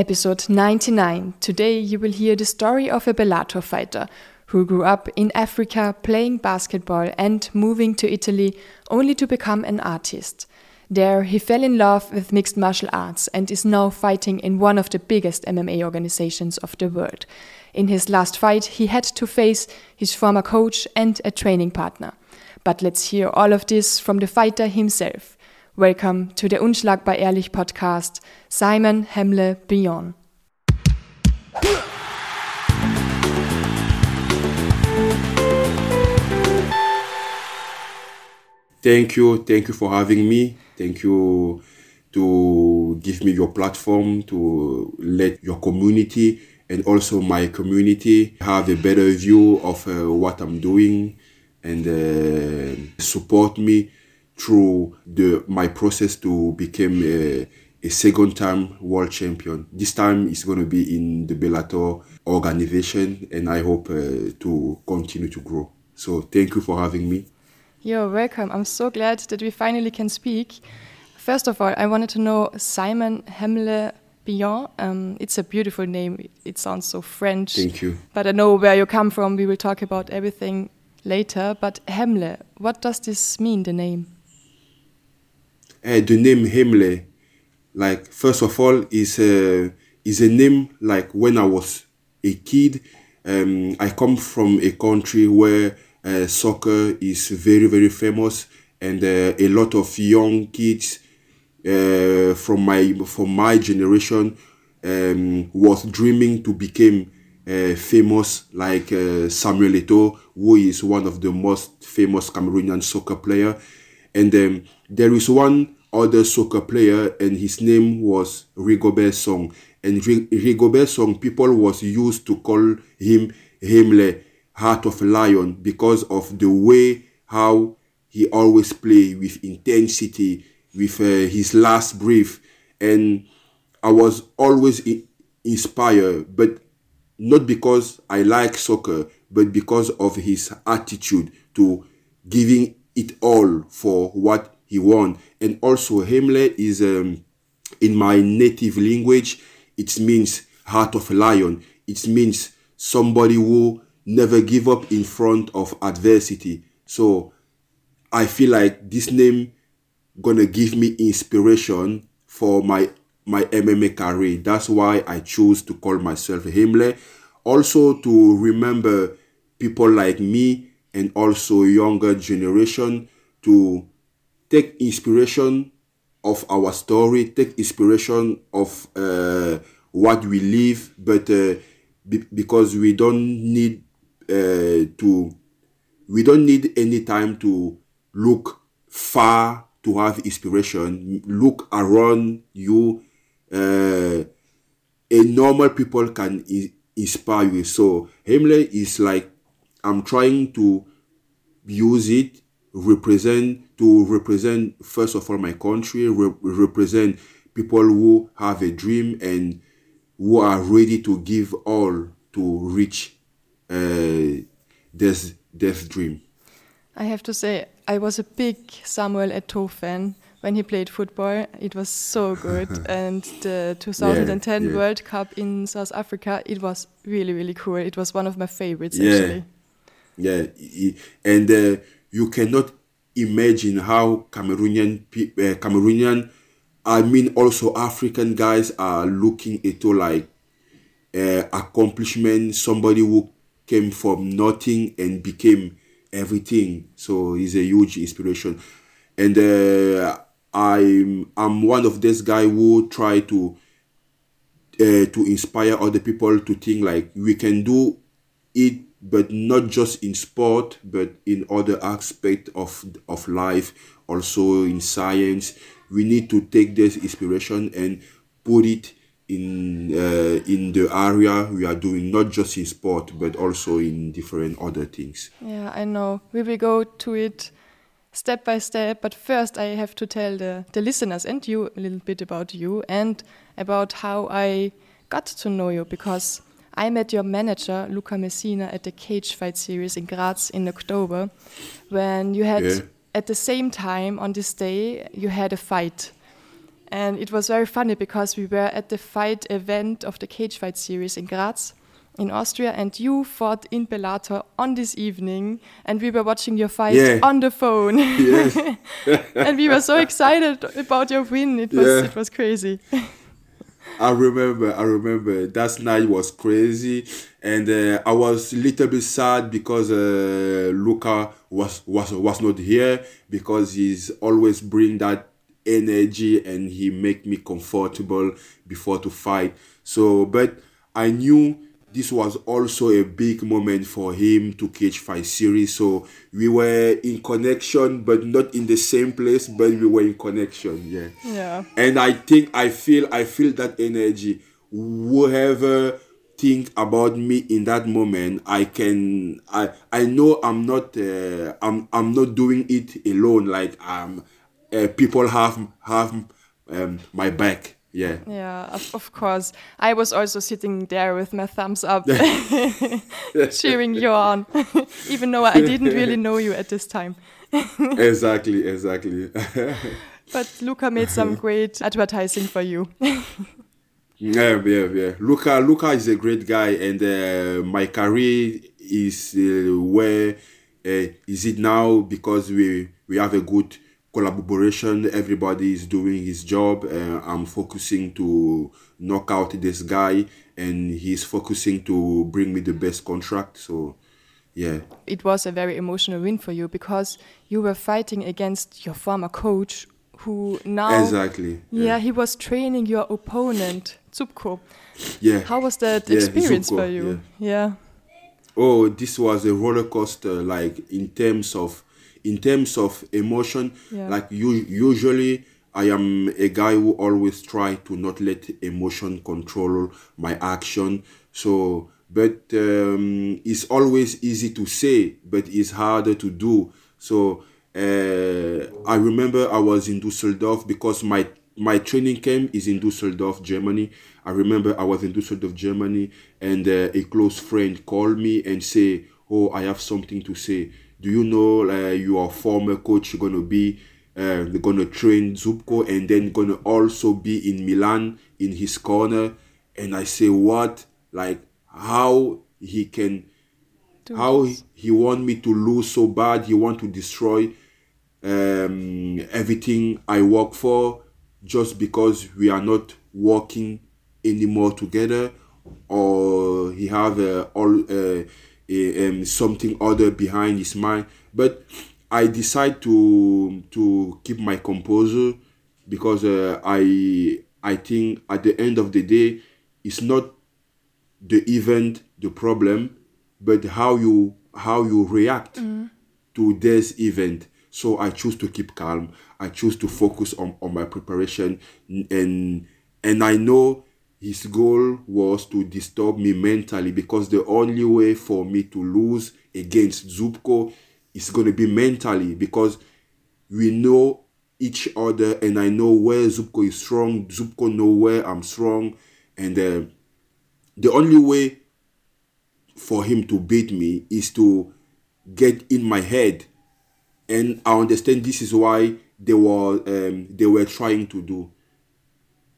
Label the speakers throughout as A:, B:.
A: Episode 99. Today you will hear the story of a Bellator fighter who grew up in Africa playing basketball and moving to Italy only to become an artist. There, he fell in love with mixed martial arts and is now fighting in one of the biggest MMA organizations of the world. In his last fight, he had to face his former coach and a training partner. But let's hear all of this from the fighter himself. Welcome to the Unschlagbar Ehrlich podcast, Simon Hemle Beyond.
B: Thank you, thank you for having me. Thank you to give me your platform to let your community and also my community have a better view of uh, what I'm doing and uh, support me through the my process to become a, a second time world champion. This time it's going to be in the Bellator organization, and I hope uh, to continue to grow. So thank you for having me.
A: You're welcome. I'm so glad that we finally can speak. First of all, I wanted to know Simon Hemle Biyong. Um, it's a beautiful name. It sounds so French.
B: Thank you.
A: But I know where you come from. We will talk about everything later. But Hemle, what does this mean, the name?
B: Uh, the name Hemle, like first of all, is a is a name like when I was a kid. Um, I come from a country where uh, soccer is very very famous, and uh, a lot of young kids uh, from my from my generation um, was dreaming to become uh, famous like uh, Samuel Eto'o, who is one of the most famous Cameroonian soccer player. And um, there is one other soccer player, and his name was Rigobert Song. And Rigobert Song, people was used to call him Hemle, Heart of a Lion, because of the way how he always play with intensity, with uh, his last breath. And I was always inspired, but not because I like soccer, but because of his attitude to giving it all for what he won. And also, Hemle is um, in my native language, it means heart of a lion. It means somebody who never give up in front of adversity. So I feel like this name gonna give me inspiration for my my MMA career. That's why I choose to call myself Hemle. Also to remember people like me and also younger generation to take inspiration of our story, take inspiration of uh, what we live, but uh, be- because we don't need uh, to, we don't need any time to look far to have inspiration. Look around you. Uh, a normal people can inspire you. So Hemle is like I'm trying to use it represent to represent first of all my country re- represent people who have a dream and who are ready to give all to reach uh, this this dream.
A: I have to say i was a big samuel eto'o fan when he played football. It was so good. And the 2010 yeah, yeah. world cup in south africa it was really really cool. It was one of my favorites
B: yeah.
A: actually
B: yeah and uh, you cannot imagine how Cameroonian uh, Cameroonian I mean also African guys are looking into like uh, accomplishment somebody who came from nothing and became everything. So he's a huge inspiration. And uh, I'm I'm one of this guy who try to uh, to inspire other people to think like we can do it but not just in sport but in other aspects of of life also in science. We need to take this inspiration and put it in uh, in the area we are doing not just in sport but also in different other things.
A: Yeah i know. We will go to it step by step but first i have to tell the, the listeners and you a little bit about you and about how i got to know you because I met your manager, Luca Messina, at the Cage Fight series in Graz in October, when you had,
B: Yeah.
A: at the same time on this day, you had a fight. And it was very funny because we were at the fight event of the cage fight series in Graz in Austria, and you fought in Bellator on this evening, and we were watching your fight
B: Yeah.
A: on the phone.
B: Yes.
A: and we were so excited about your win. It was
B: Yeah.
A: it was crazy.
B: I remember, I remember that night was crazy, and uh, I was a little bit sad because uh, Luca was was was not here because he's always bring that energy and he make me comfortable before to fight. So, but I knew this was also a big moment for him to cage fight series. So we were in connection, but not in the same place, but we were in connection. Yeah
A: Yeah.
B: and i think i feel i feel that energy whoever think about me in that moment i can i i know i'm not uh, i'm i'm not doing it alone like um uh, people have have um, my back yeah
A: Yeah, of, of course. I was also sitting there with my thumbs up, cheering you on, even though I didn't really know you at this time.
B: exactly exactly
A: But Luca made some great advertising for you.
B: Yeah, yeah, yeah. Luca, Luca is a great guy, and uh, my career is uh, where uh, is it now because we we have a good collaboration. Everybody is doing his job. Uh, I'm focusing to knock out this guy, and he's focusing to bring me the best contract. So, yeah,
A: It was a very emotional win for you because you were fighting against your former coach, who now
B: exactly.
A: yeah he was training your opponent Zubko.
B: yeah.
A: How was that
B: Yeah,
A: experience
B: Zubko,
A: for you? yeah.
B: oh this was a roller coaster like in terms of in terms of emotion
A: Yeah.
B: like you usually i am a guy who always try to not let emotion control my action so but um, it's always easy to say but it's harder to do so uh, i remember i was in dusseldorf because my my training camp is in Dusseldorf, Germany. I remember I was in Dusseldorf, Germany, and uh, a close friend called me and say, "Oh, I have something to say. Do you know uh, your former coach gonna be uh, gonna train Zubko and then gonna also be in Milan in his corner?" And I say, "What? Like how he can?"
A: Do
B: how he, he want me to lose so bad he want to destroy um, everything i work for just because we are not working anymore together or he have uh, all uh, um, something other behind his mind. But i decide to to keep my composure because uh, i i think at the end of the day it's not the event the problem but how you how you react to this event. So i choose to keep calm. I choose to focus on, on my preparation. And and i know his goal was to disturb me mentally because the only way for me to lose against zubko is going to be mentally because we know each other and i know where zubko is strong zubko know where i'm strong and uh, the only way for him to beat me is to get in my head. And i understand this is why they were um, they were trying to do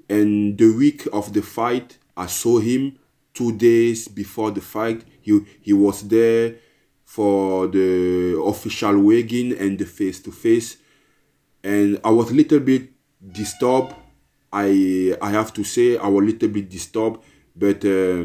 B: and the week of the fight i saw him. Two days before the fight he he was there for the official weigh-in and the face-to-face. And i was a little bit disturbed. I i have to say i was a little bit disturbed but uh,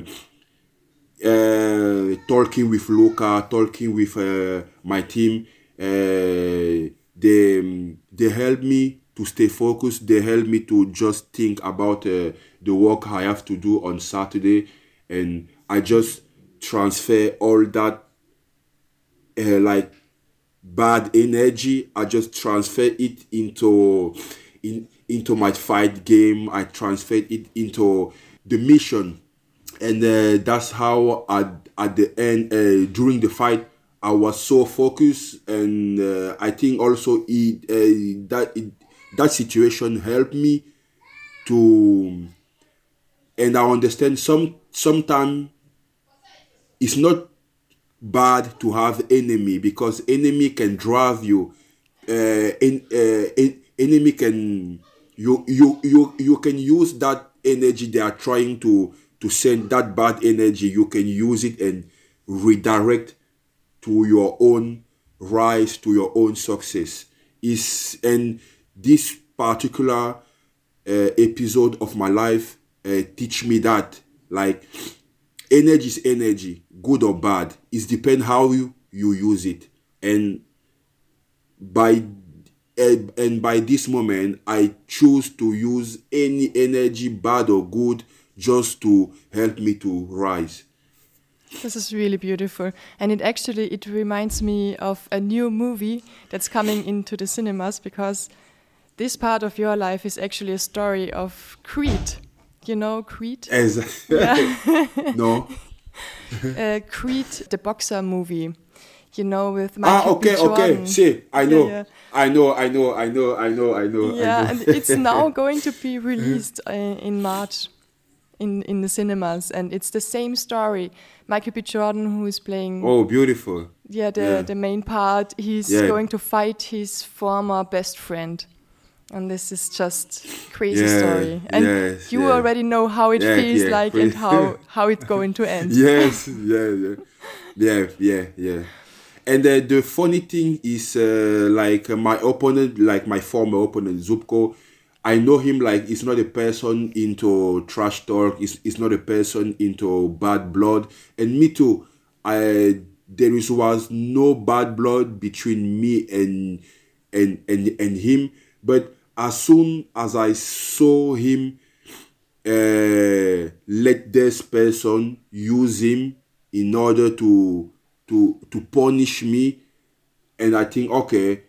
B: uh, talking with Luca, talking with uh, my team, uh, they they help me to stay focused. They help me to just think about uh, the work I have to do on Saturday, and I just transfer all that uh, like bad energy. I just transfer it into in into my fight game. I transfer it into the mission and uh, that's how at, at the end uh, during the fight i was so focused and uh, i think also it uh, that it, that situation helped me to and i understand some sometimes it's not bad to have enemy because enemy can drive you uh, in, uh, en- enemy can you you you you can use that energy they are trying to to send that bad energy you can use it and redirect to your own rise to your own success. Is and this particular uh, episode of my life uh, teach me that like energy is energy good or bad. It depends how you, you use it. And by and, and by this moment i choose to use any energy bad or good just to help me to rise.
A: This is really beautiful. And it actually it reminds me of a new movie that's coming into the cinemas because this part of your life is actually a story of creed you know creed
B: As, no
A: uh, creed the boxer movie you know, with Michael
B: ah, okay,
A: B.
B: Okay. See, I know,
A: Yeah, yeah.
B: I know, I know, I know, I know, I know. I
A: Yeah,
B: know.
A: and it's now going to be released uh, in March in in the cinemas, and it's the same story. Michael B. Jordan, who is playing
B: oh, beautiful.
A: yeah the
B: yeah.
A: the main part, he's
B: Yeah.
A: going to fight his former best friend. And this is just crazy
B: Yeah,
A: story, and
B: yes,
A: you
B: yeah.
A: already know how it
B: Yeah,
A: feels like and how how it's going to end.
B: yes, yeah, yeah, yeah, yeah, yeah. And uh, the funny thing is, uh, like uh, my opponent, like my former opponent zubko I know him like he's not a person into trash talk. He's, he's not a person into bad blood. And me too. I there is was no bad blood between me and and and and him. But as soon as I saw him uh, let this person use him in order to to to punish me. And i think okay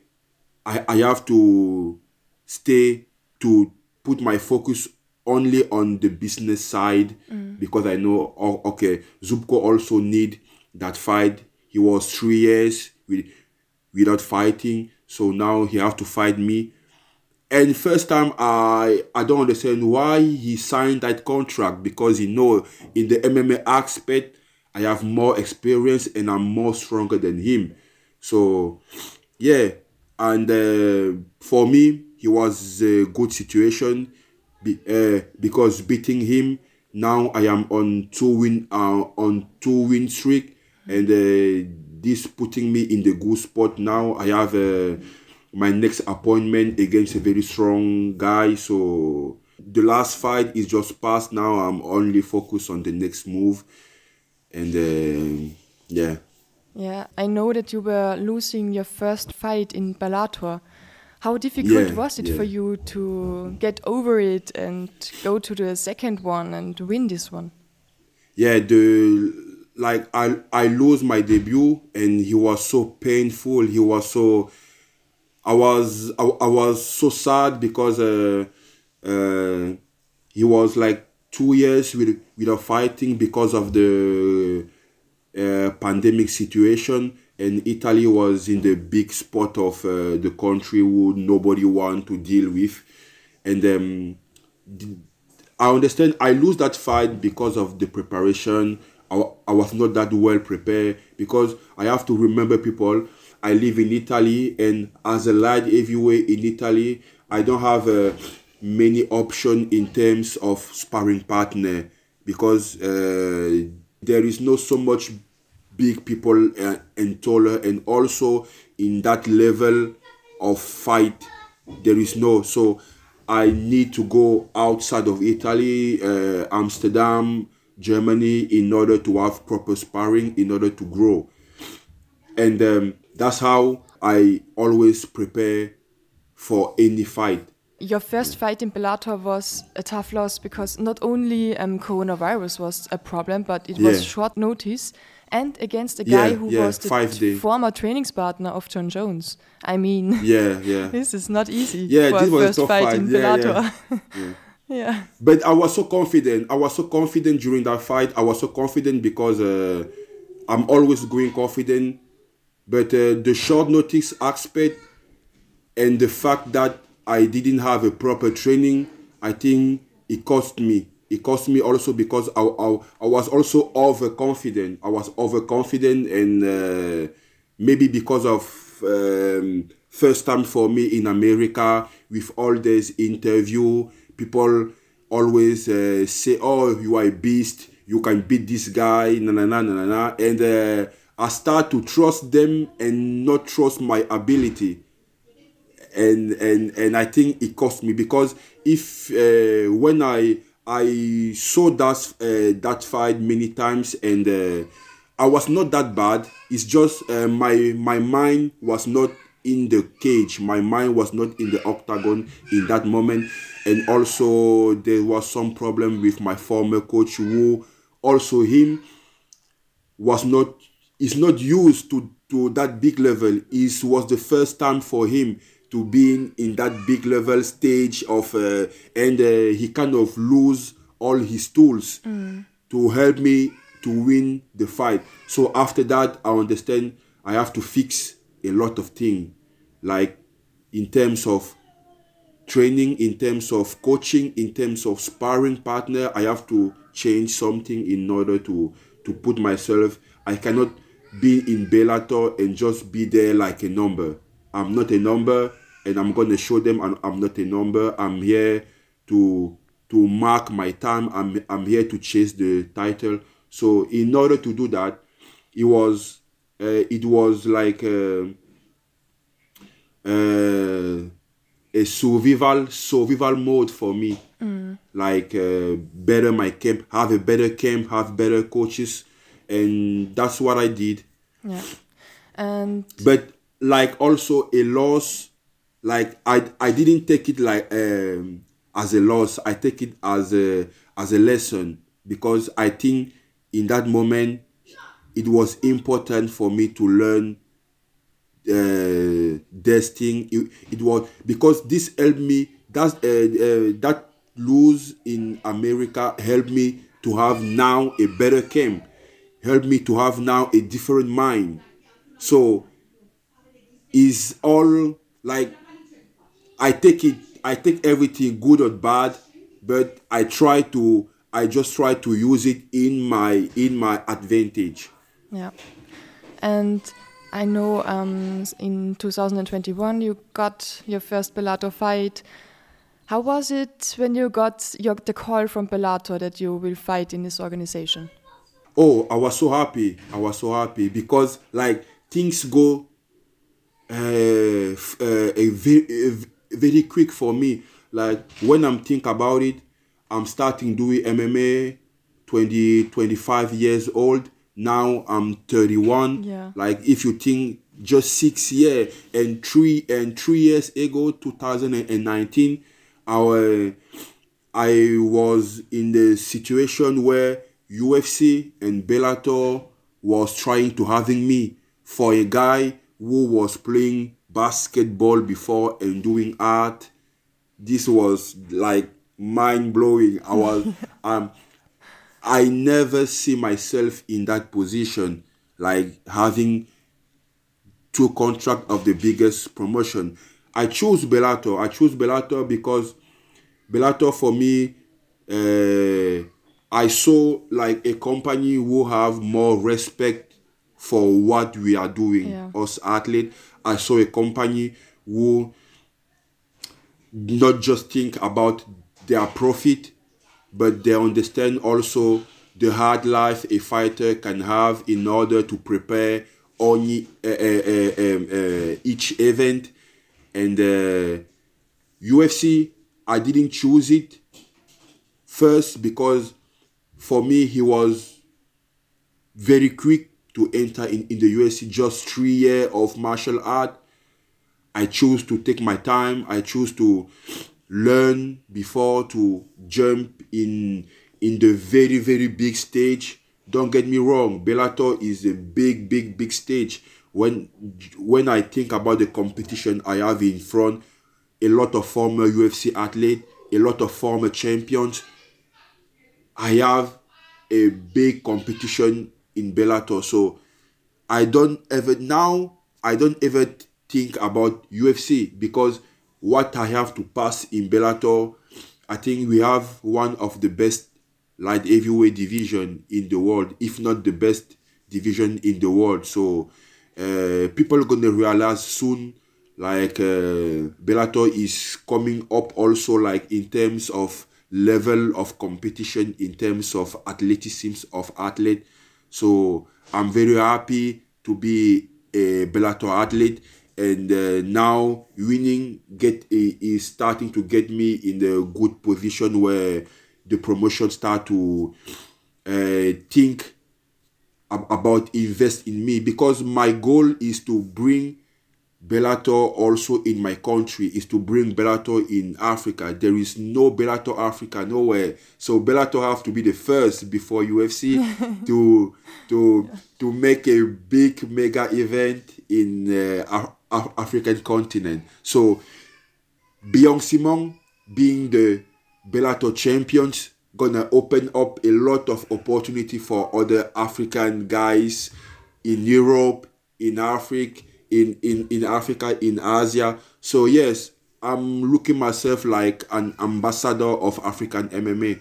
B: i i have to stay to put my focus only on the business side because i know oh, okay zubko also need that fight. He was three years with, without fighting. So now he have to fight me and first time I I don't understand why he signed that contract because he know in the MMA aspect I have more experience and I'm more stronger than him. So yeah, and uh, for me he was a good situation be, uh, because beating him now I am on two win uh, on two win streak and uh, this putting me in the good spot now. I have uh, my next appointment against a very strong guy. So the last fight is just past now. I'm only focused on the next move, and uh, yeah.
A: Yeah, I know that you were losing your first fight in Bellator. How difficult
B: Yeah,
A: was it
B: yeah.
A: for you to get over it and go to the second one and win this one?
B: yeah the like i i lose my debut and he was so painful he was so i was i, I was so sad because uh uh he was like two years with without fighting because of the uh, pandemic situation and italy was in the big spot of uh, the country who nobody want to deal with and um I understand I lose that fight because of the preparation. I, I was not that well prepared because I have to remember people. I live in Italy, and as a light heavyweight in Italy, I don't have uh, many options in terms of sparring partner because uh, there is not so much big people uh, and taller, and also in that level of fight there is no. So i need to go outside of italy uh, amsterdam germany in order to have proper sparring in order to grow. And um, that's how i always prepare for any fight
A: Your first fight in Bellator was a tough loss because not only um, coronavirus was a problem, but it was
B: Yeah.
A: short notice and against a
B: Yeah,
A: guy who
B: yeah,
A: was the former trainingspartner of Jon Jones. I mean,
B: yeah yeah
A: this is not easy
B: Yeah,
A: for
B: this was
A: first
B: tough
A: fight,
B: fight.
A: in
B: Yeah, yeah.
A: Bellator. Yeah.
B: but I was so confident. I was so confident during that fight. I was so confident because uh, I'm always going confident. But uh, the short notice aspect and the fact that I didn't have a proper training, I think it cost me. It cost me also because I, I, I was also overconfident. I was overconfident and uh, maybe because of um, first time for me in America with all this interview. People always uh, say, "Oh, you are a beast. You can beat this guy." Na na na na na. And uh, I start to trust them and not trust my ability. And and and I think it cost me because if uh, when I I saw that uh, that fight many times and uh, I was not that bad. It's just uh, my my mind was not in the cage. My mind was not in the octagon in that moment, and also there was some problem with my former coach who also him was not is not used to to that big level. It was the first time for him to be in, in that big level stage of uh, and uh, he kind of lose all his tools mm. to help me to win the fight. So after that, I understand I have to fix a lot of things, like in terms of training, in terms of coaching, in terms of sparring partner. I have to change something in order to to put myself. I cannot be in Bellator and just be there like a number. I'm not a number, and I'm gonna show them I'm, I'm not a number. I'm here to to mark my time. I'm I'm here to chase the title. So in order to do that, it was uh, it was like uh, uh, a survival survival mode for me. Mm. Like uh, better my camp, have a better camp, have better coaches, and that's what I did.
A: And
B: but like also a loss, like I I didn't take it like um, as a loss. I take it as a as a lesson because I think in that moment it was important for me to learn uh, this thing. It, it, was because this helped me that uh, uh, that lose in america helped me to have now a better camp helped me to have now a different mind so is all like i take it i take everything good or bad but i try to I just try to use it in my in my advantage.
A: Yeah, and I know um, in 2021 you got your first Bellator fight. How was it when you got your, the call from Bellator that you will fight in this organization?
B: Oh, I was so happy. I was so happy because like things go uh, uh, a very, a very quick for me. Like when I'm think about it, I'm starting doing MMA 20, 25 years old. Now I'm 31.
A: Yeah.
B: Like if you think just six years and three and three years ago, 2019, our I was in the situation where UFC and Bellator was trying to having me for a guy who was playing basketball before and doing art. This was like mind blowing. I was um I never see myself in that position, like having two contract of the biggest promotion. I chose Bellator. I chose Bellator because Bellator for me, uh, I saw like a company who have more respect for what we are doing.
A: Yeah.
B: Us athlete, I saw a company who not just think about their profit, but they understand also the hard life a fighter can have in order to prepare only uh, uh, um, uh, each event. And UFC, I didn't choose it first because for me he was very quick to enter in, in the UFC. Just three years of martial art. I chose to take my time. I chose to learn before to jump in in the very very big stage don't get me wrong bellator is a big big big stage when when i think about the competition i have in front a lot of former ufc athletes a lot of former champions i have a big competition in bellator so i don't ever now i don't ever think about ufc because what I have to pass in Bellator, I think we have one of the best light heavyweight division in the world, if not the best division in the world. So uh, people are gonna realize soon, like uh, Bellator is coming up also like in terms of level of competition in terms of athleticism of athlete. So i'm very happy to be a Bellator athlete and uh, now winning get is starting to get me in a good position where the promotion start to uh, think ab- about invest in me because my goal is to bring Bellator also in my country is to bring Bellator in Africa. There is no Bellator Africa nowhere. So Bellator have to be the first before UFC to to to make a big mega event in uh, Af- African continent. So Biyong Simon being the Bellator champions gonna open up a lot of opportunity for other African guys in Europe, in Africa in, in, in Africa, in Asia. So yes, I'm looking myself like an ambassador of African MMA.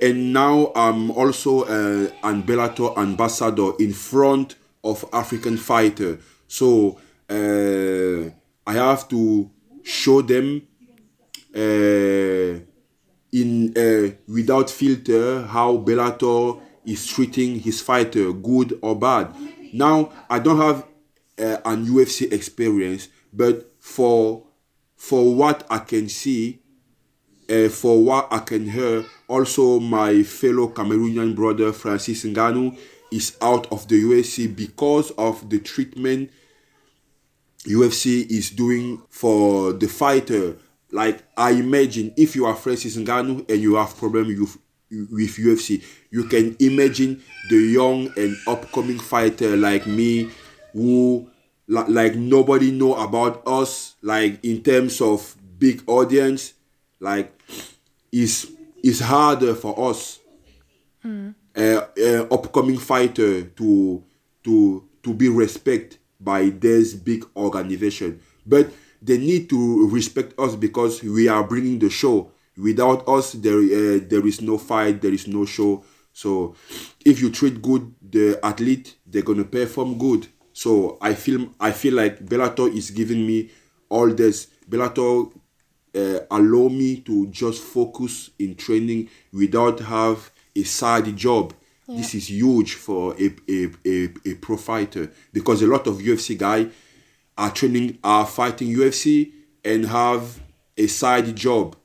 B: And now I'm also uh, an Bellator ambassador in front of African fighter. So uh, I have to show them uh, in uh, without filter how Bellator is treating his fighter, good or bad. Now I don't have uh, an UFC experience, but for for what I can see, uh, for what I can hear, also my fellow Cameroonian brother Francis Ngannou is out of the UFC because of the treatment UFC is doing for the fighter. Like I imagine, if you are Francis Ngannou and you have problem with with UFC, you can imagine the young and upcoming fighter like me who like nobody know about us like in terms of big audience like is is harder for us mm. uh, uh, upcoming fighter to to to be respected by this big organization. But they need to respect us because we are bringing the show. Without us there uh, there is no fight there is no show. So if you treat good the athlete they're gonna perform good so I feel I feel like Bellator is giving me all this. Bellator uh, allow me to just focus in training without have a side job. Yeah. This is huge for a, a, a, a pro fighter because a lot of UFC guy are training are fighting UFC and have a side job.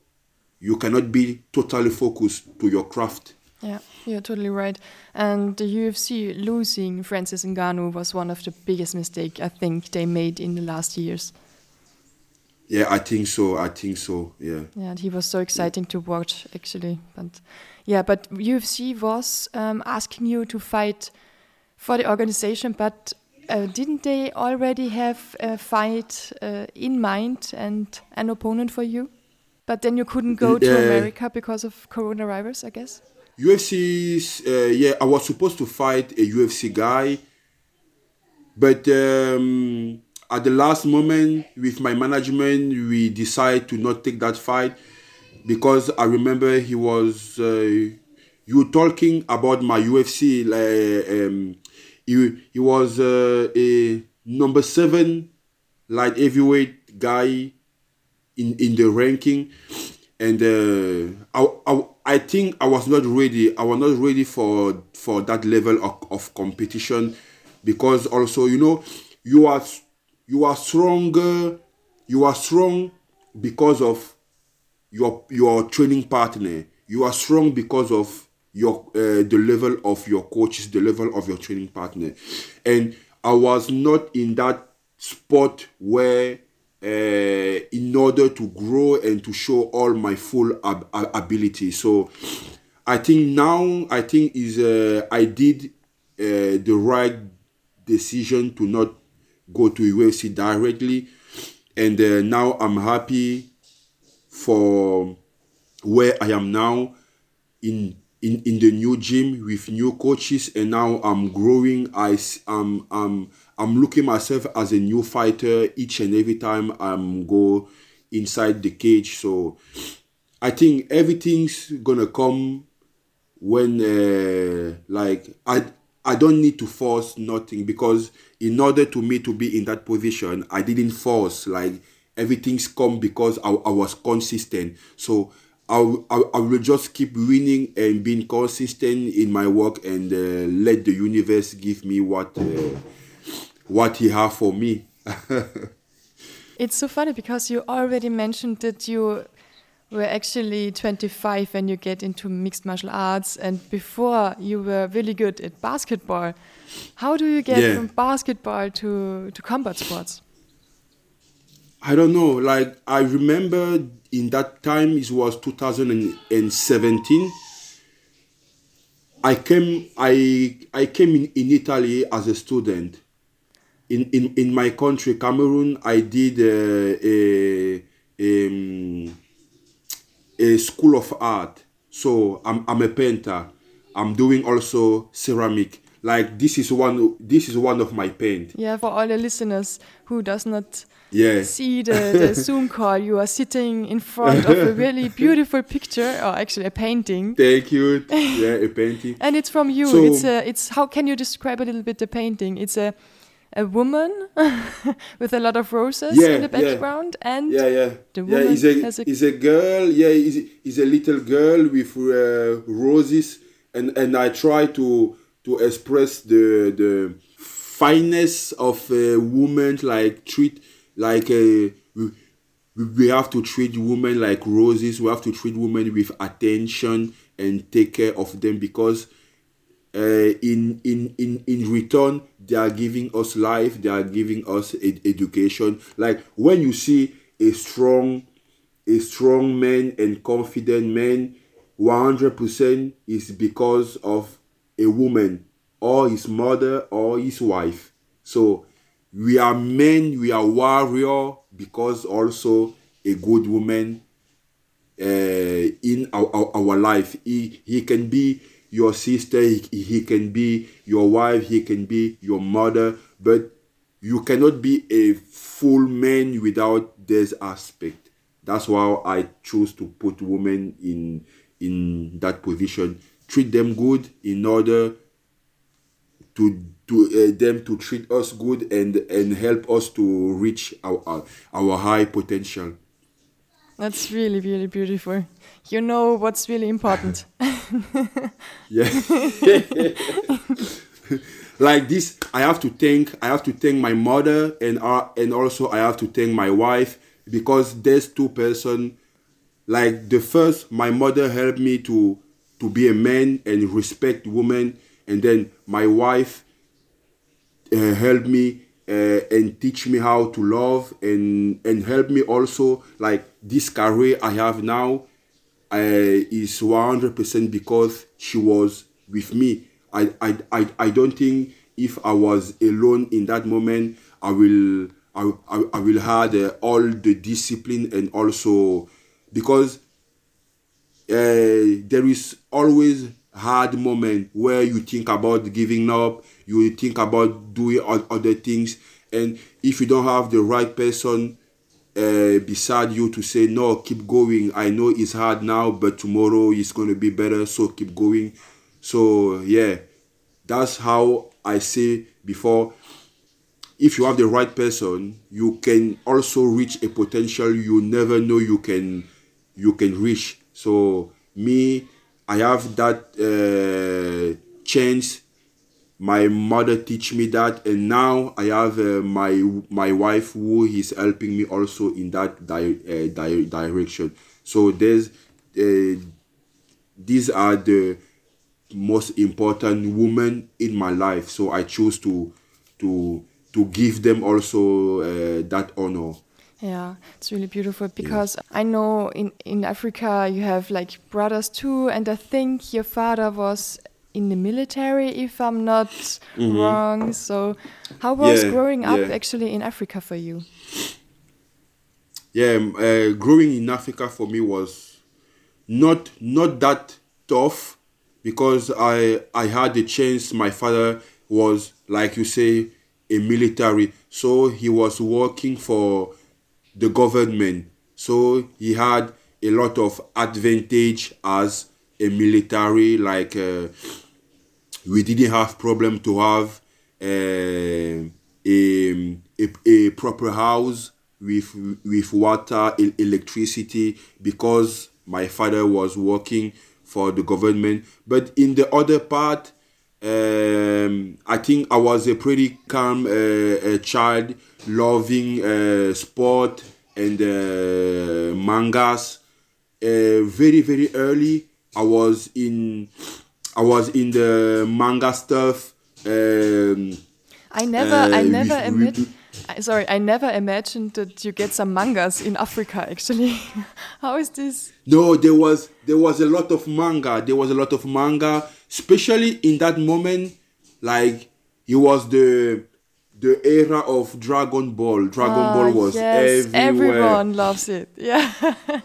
B: You cannot be totally focused to your craft.
A: Yeah, you're totally right. And the UFC losing Francis Ngannou was one of the biggest mistake I think they made in the last years.
B: Yeah, I think so. I think so. Yeah.
A: Yeah, he was so exciting to watch actually. But yeah, but UFC was um, asking you to fight for the organization, but uh, didn't they already have a fight uh, in mind and an opponent for you? But then you couldn't go to America because of coronavirus, I guess.
B: UFC, uh, yeah, I was supposed to fight a UFC guy, but um, at the last moment with my management, we decided to not take that fight because I remember he was uh, you talking about my UFC. Like, um, he he was uh, a number seven light heavyweight guy in in the ranking, and uh, I, I I think I was not ready. I was not ready for for that level of, of competition because also you know you are you are stronger. You are strong because of your your training partner. You are strong because of your uh, the level of your coaches, the level of your training partner, and I was not in that spot where in order to grow and to show all my full ab- ability. So I think now I think is uh, I did uh, the right decision to not go to UFC directly, and uh, now I'm happy for where I am now in in, in the new gym with new coaches. And now I'm growing. I I am I'm I'm looking myself as a new fighter each and every time I'm go inside the cage so I think everything's gonna come when uh, like I I don't need to force nothing because in order to me to be in that position I didn't force like everything's come because I, I was consistent. So I, I, I will just keep winning and being consistent in my work and uh, let the universe give me what uh, what he have for me.
A: it's so funny because you already mentioned that you were actually 25 when you get into mixed martial arts and before you were really good at basketball. How do you get yeah. from basketball to, to combat sports?
B: I don't know. Like I remember in that time, it was 2017. I came. I I came in, in Italy as a student. In, in, in my country, Cameroon, I did uh, a, a, um, a school of art. So I'm, I'm a painter. I'm doing also ceramic. Like this is one this is one of my paint.
A: Yeah for all the listeners who does not
B: yeah.
A: see the, the zoom call you are sitting in front of a really beautiful picture or actually a painting.
B: Thank you. Yeah a painting.
A: And it's from you. So, it's a it's how can you describe a little bit the painting? It's a a woman with a lot of roses yeah, in the background
B: yeah.
A: and
B: yeah yeah.
A: the woman
B: yeah, is a, has a, is a girl. Yeah is is a little girl with uh, roses. And and i try to to express the the fineness of a woman like treat like a we, we have to treat women like roses. We have to treat women with attention and take care of them because uh, in in in in return they are giving us life they are giving us ed- education like when you see a strong a strong man and confident man 100% is because of a woman or his mother or his wife. So we are men, we are warrior because also a good woman uh, in our, our, our, life. He, he can be your sister, he, he can be your wife, he can be your mother, but you cannot be a full man without this aspect. That's why I choose to put women in in that position. Treat them good in order to to uh, them to treat us good and and help us to reach our our, our high potential.
A: That's really really beautiful. You know what's really important.
B: like this i have to thank i have to thank my mother and uh, and also i have to thank my wife because there's two person like the first my mother helped me to to be a man and respect women and then my wife uh, helped me uh, and teach me how to love and and help me also like this career I have now is 100% because she was with me. I, I, I, I don't think if I was alone in that moment, I will I, I, I will have uh, all the discipline and also because uh, there is always hard moment where you think about giving up, you think about doing other things, and if you don't have the right person uh, beside you to say no, keep going. I know it's hard now, but tomorrow it's gonna be better. So keep going. So yeah, that's how I say before. If you have the right person, you can also reach a potential you never know you can you can reach. So me I have that uh, chance. My mother teach me that, and now I have uh, my my wife who is helping me also in that di- uh, di- direction. So there's uh, these are the most important women in my life. So I choose to to to give them also uh, that honor.
A: Yeah, it's really beautiful because yeah. I know in, in Africa you have like brothers too, and I think your father was in the military, if I'm not mm -hmm. wrong. So, how was yeah, growing up yeah. actually in Africa for you?
B: Yeah, um, uh, growing in Africa for me was not not that tough because I I had the chance. My father was like you say a military, so he was working for the government. So he had a lot of advantage as a military. Like uh, we didn't have problem to have uh, a, a, a proper house. with with water, electricity, because my father was working for the government. But in the other part, um, I think I was a pretty calm uh, uh, child, loving uh, sport and uh, mangas. Very very early, I was in I was in the manga stuff. Um,
A: I never, I
B: Uh,
A: never
B: with-
A: admit.
B: with-
A: I, sorry, I never imagined that you get some mangas in Africa. Actually, how is this?
B: No, there was there was a lot of manga. There was a lot of manga, especially in that moment. Like it was the the era of Dragon Ball. Dragon
A: Ah,
B: Ball was
A: yes,
B: everywhere.
A: everyone loves it. Yeah.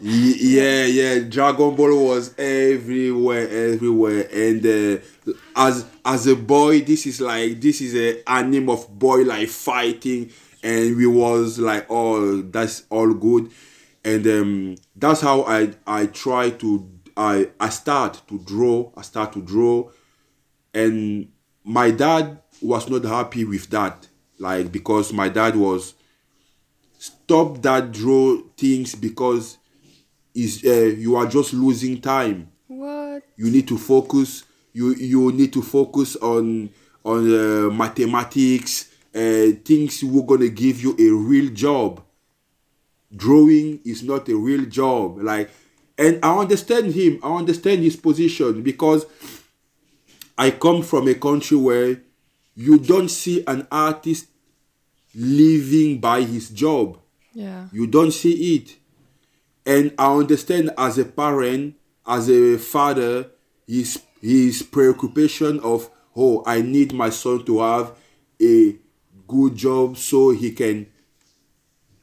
B: Yeah, yeah. Dragon Ball was everywhere, everywhere. And uh, as as a boy, this is like this is a anime of boy like fighting, and we was like, oh, that's all good, and um, that's how I I try to I I start to draw. I start to draw, and my dad was not happy with that, like because my dad was stop that draw things because is uh, you are just losing time.
A: What?
B: you need to focus. You you need to focus on on uh, mathematics uh, things who gonna give you a real job. Drawing is not a real job. Like and i understand him. I understand his position because i come from a country where you don't see an artist living by his job.
A: Yeah.
B: you don't see it. And i understand as a parent as a father his his preoccupation of oh i need my son to have a good job so he can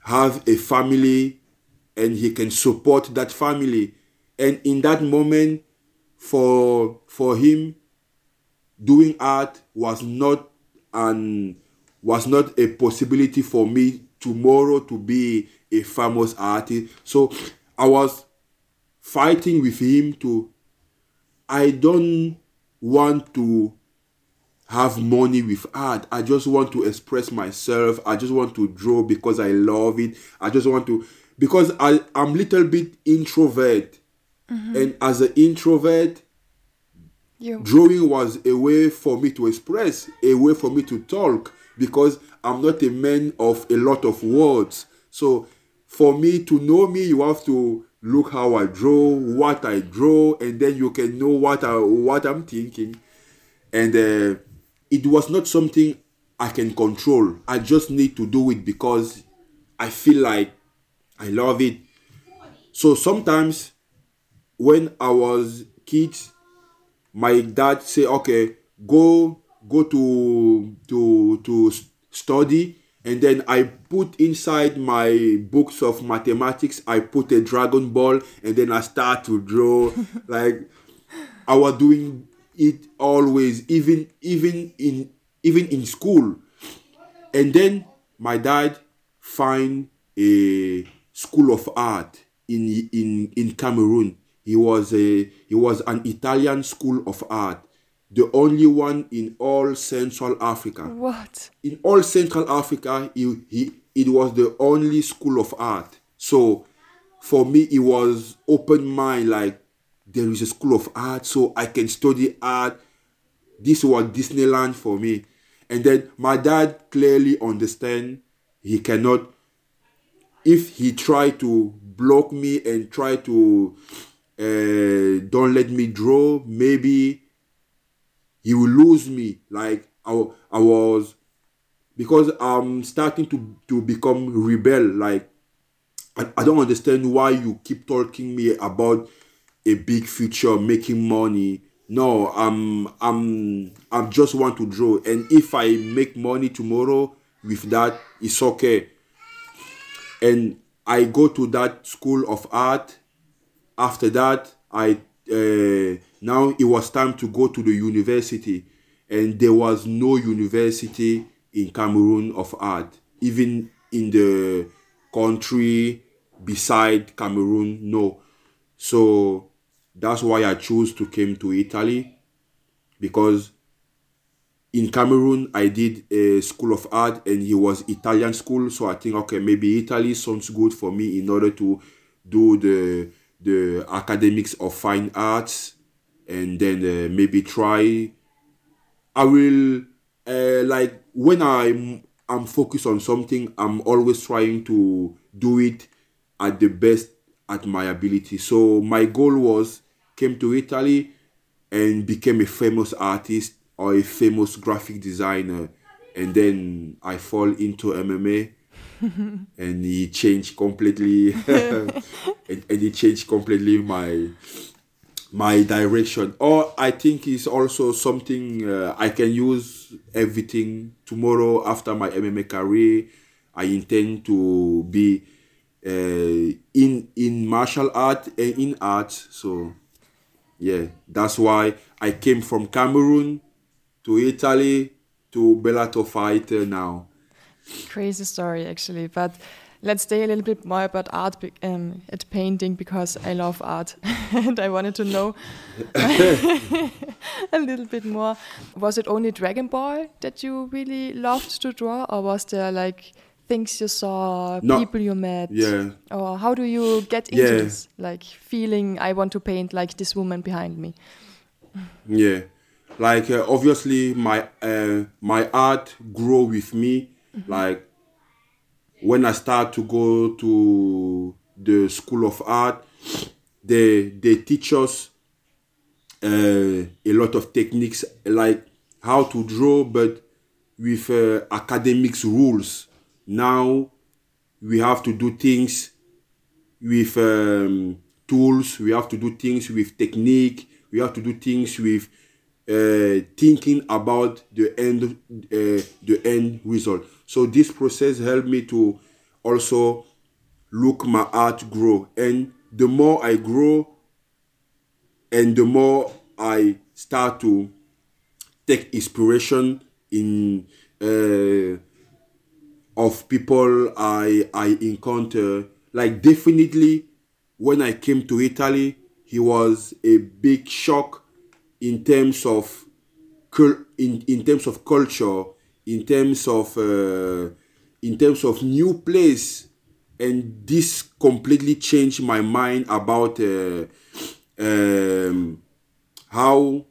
B: have a family and he can support that family. And in that moment for for him doing art was not an was not a possibility for me tomorrow to be a famous artist. So i was fighting with him to i don't want to have money with art. I just want to express myself. I just want to draw because i love it. I just want to because i i'm little bit introvert. Mm-hmm. And as an introvert
A: You.
B: drawing was a way for me to express, a way for me to talk, because I'm not a man of a lot of words. So, for me to know me, you have to look how I draw, what I draw, and then you can know what I what I'm thinking. And uh, it was not something I can control. I just need to do it because I feel like I love it. So sometimes when I was kids, my dad say okay go go to to to study. And then i put inside my books of mathematics i put a dragon ball and then i start to draw. Like i was doing it always even even in even in school. And then my dad find a school of art in in in Cameroon. He was a he was an Italian school of art, the only one in all Central Africa.
A: What?
B: In all Central Africa, he, he it was the only school of art. So for me, it was open mind like there is a school of art, so I can study art this was Disneyland for me. And then my dad clearly understand he cannot if he try to block me and try to uh, don't let me draw, maybe he will lose me. Like I, I was because I'm starting to to become rebel. Like I, I don't understand why you keep talking me about a big future, making money. No, I'm I'm I'm just want to draw. And if I make money tomorrow with that, it's okay. And I go to that school of art. After that, I uh, now it was time to go to the university, and there was no university in Cameroon of art. Even in the country beside Cameroon, no. So that's why I chose to came to Italy because in Cameroon, I did a school of art, and it was Italian school. So I think okay, maybe Italy sounds good for me in order to do the the academics of fine arts, and then uh, maybe try. I will uh, like when I'm I'm focused on something. I'm always trying to do it at the best at my ability. So my goal was came to Italy and became a famous artist or a famous graphic designer and then I fall into MMA and he changed completely. And, and he changed completely my my direction. Or I think it's also something uh, I can use everything tomorrow after my MMA career. I intend to be uh, in in martial art and in art so yeah that's why I came from Cameroon to Italy to Bellator fighter now.
A: Crazy story, actually. But let's stay a little bit more about art um, at painting because I love art and I wanted to know a little bit more. Was it only Dragon Ball that you really loved to draw, or was there like things you saw, no. people you met?
B: Yeah.
A: Or how do you get into yeah. this? Like feeling I want to paint like this woman behind me.
B: Yeah like uh, obviously my uh, my art grow with me mm-hmm. like when i start to go to the school of art they they teach us uh, a lot of techniques like how to draw but with uh, academics rules now we have to do things with um, tools we have to do things with technique we have to do things with uh, thinking about the end uh, the end result so this process helped me to also look my art grow. And the more i grow and the more i start to take inspiration in uh, of people i i encounter. Like definitely when i came to italy he was a big shock in terms of in, in terms of culture, in terms of uh, in terms of new place, and this completely changed my mind about uh, um, how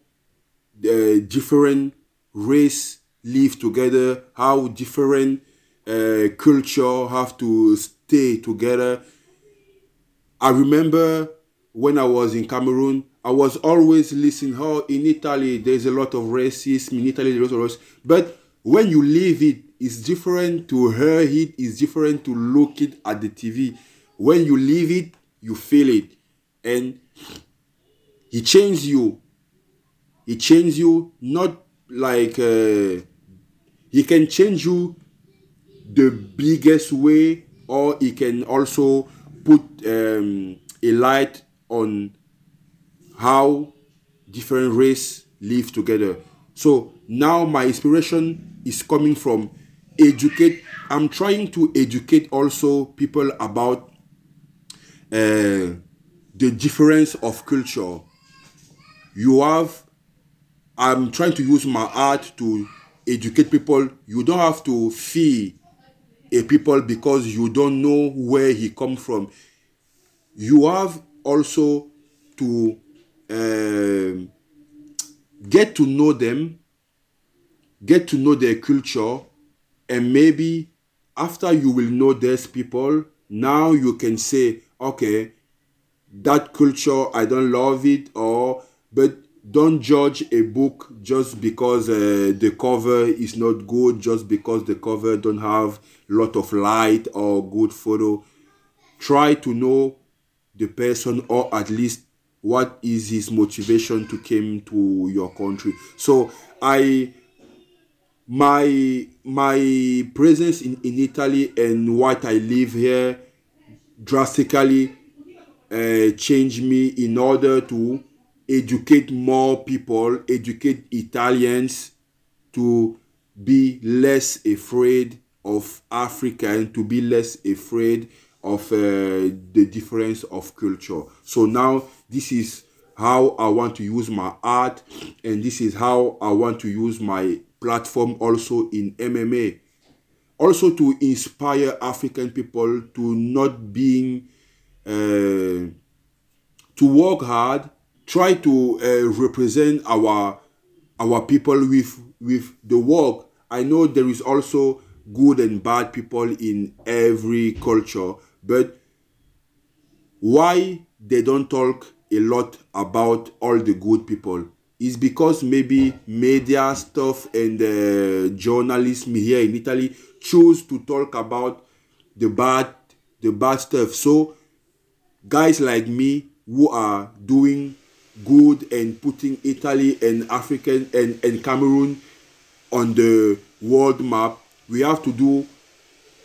B: the different race live together, how different uh, culture have to stay together. I remember when I was in Cameroon, I was always listening, oh, in Italy, there's a lot of racism, in Italy, there's a lot of racism. But when you live it, it's different to hear it, it's different to look it at the TV. When you live it, you feel it. And he changed you. He changed you not like uh, he can change you the biggest way, or he can also put um, a light on how different race live together. So now my inspiration is coming from educate. I'm trying to educate also people about uh, the difference of culture. You have. I'm trying to use my art to educate people. You don't have to fear a people because you don't know where he come from. You have also to um, get to know them, get to know their culture, and maybe after you will know these people, now you can say, okay, that culture, I don't love it, or, but don't judge a book just because uh, the cover is not good, just because the cover don't have lot of light or good photo. Try to know the person or at least what is his motivation to came to your country. So i my my presence in, in italy and what i live here drastically uh, me in order to educate more people educate italians to be less afraid of africa and to be less afraid of uh, the difference of culture. So now this is how I want to use my art, and this is how I want to use my platform also in MMA. Also to inspire African people to not being uh, to work hard, try to uh, represent our our people with with the work. I know there is also good and bad people in every culture, but why they don't talk a lot about all the good people is because maybe media stuff and uh, journalism here in Italy choose to talk about the bad the bad stuff. So guys like me who are doing good and putting Italy and African and, and Cameroon on the world map, we have to do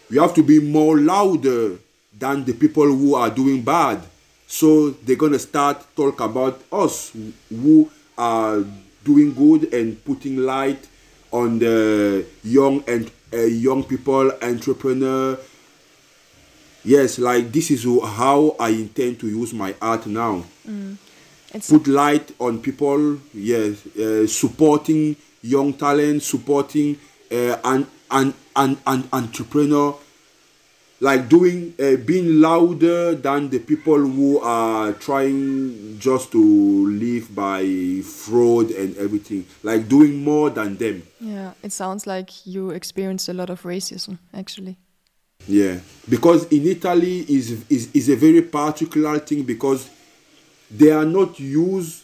B: we have to be more louder than the people who are doing bad. So they're gonna start talk about us who are doing good and putting light on the young and uh, young people, entrepreneur. Yes, like this is how I intend to use my art now.
A: Mm.
B: Put light on people. Yes, uh, supporting young talent, supporting uh, and and and and entrepreneur like doing uh, being louder than the people who are trying just to live by fraud and everything. Like doing more than them.
A: Yeah it sounds like you experienced a lot of racism actually.
B: Yeah because in italy is is, is a very particular thing because they are not used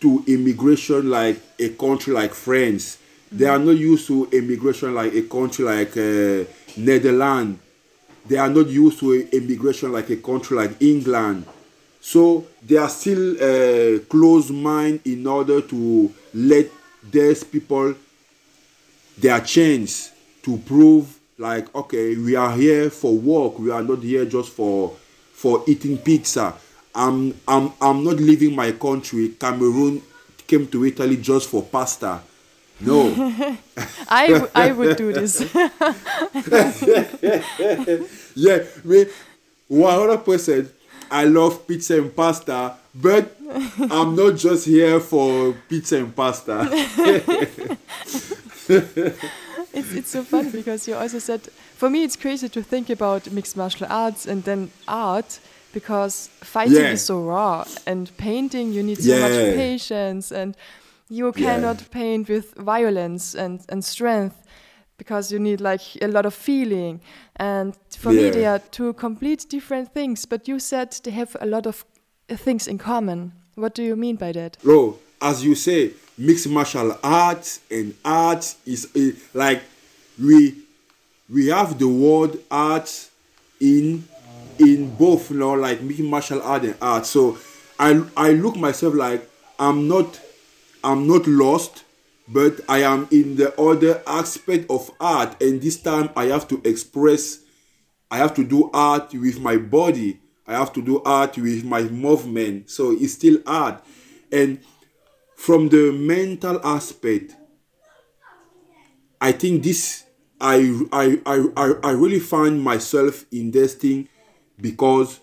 B: to immigration like a country like france. Mm-hmm. they are not used to immigration like a country like uh, netherlands they are not used to immigration like a country like England. So they are still uh, close mind in order to let these people their chance to prove like okay we are here for work we are not here just for for eating pizza. I'm i'm i'm not leaving my country. Cameroon came to italy just for pasta no.
A: I, I would do this.
B: yeah, me, 100%. I love pizza and pasta, but I'm not just here for pizza and pasta.
A: it's, it's so funny because you also said, for me, it's crazy to think about mixed martial arts and then art because fighting yeah. is so raw and painting, you need so yeah. much patience and you cannot yeah. paint with violence and, and strength because you need like a lot of feeling and for yeah. me they are two complete different things but you said they have a lot of things in common what do you mean by that
B: bro as you say mixed martial arts and art is uh, like we we have the word art in in both you know like mixed martial art and art so i i look myself like i'm not I'm not lost, but I am in the other aspect of art, and this time I have to express, I have to do art with my body, I have to do art with my movement, so it's still art. And from the mental aspect, I think this I I I, I really find myself in this thing because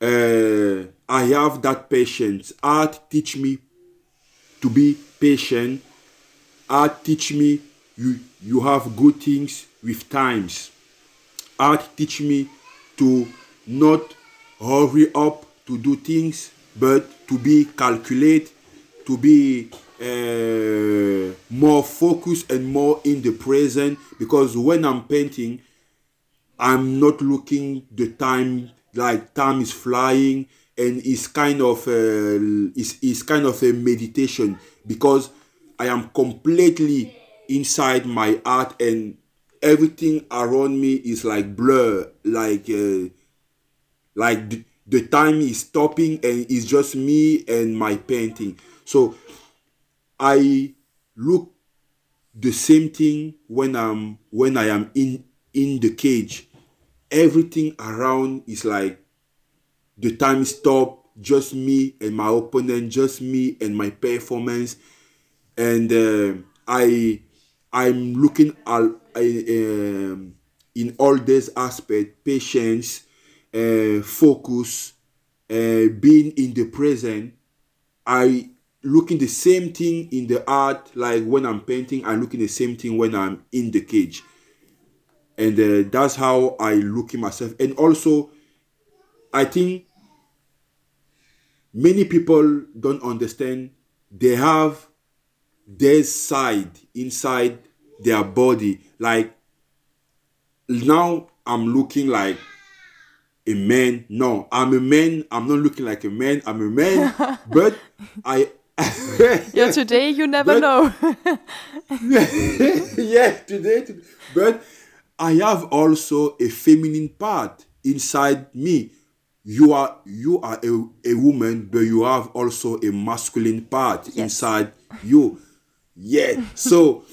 B: uh, I have that patience. Art teach me to be patient. Art teach me you, you have good things with times. Art teach me to not hurry up to do things, but to be calculate, to be uh, more focused and more in the present. Because when I'm painting, I'm not looking the time like time is flying and it's kind of uh, it's, it's kind of a meditation because I am completely inside my art and everything around me is like blur like uh, like the, the time is stopping and it's just me and my painting. So i look the same thing when i'm when i am in in the cage. Everything around is like the time stop just me and my opponent just me and my performance. And uh, i i'm looking at um, in all these aspects patience uh, focus uh, being in the present. I looking the same thing in the art like when i'm painting i'm looking the same thing when i'm in the cage. And uh, that's how i look in myself. And also i think many people don't understand. They have their side inside their body. Like now i'm looking like a man. No i'm a man. I'm not looking like a man. I'm a man. But i
A: yeah, today you never
B: But-
A: know.
B: yeah, today, but I have also a feminine part inside me. You are you are a, a woman, but you have also a masculine part inside you. Yeah. So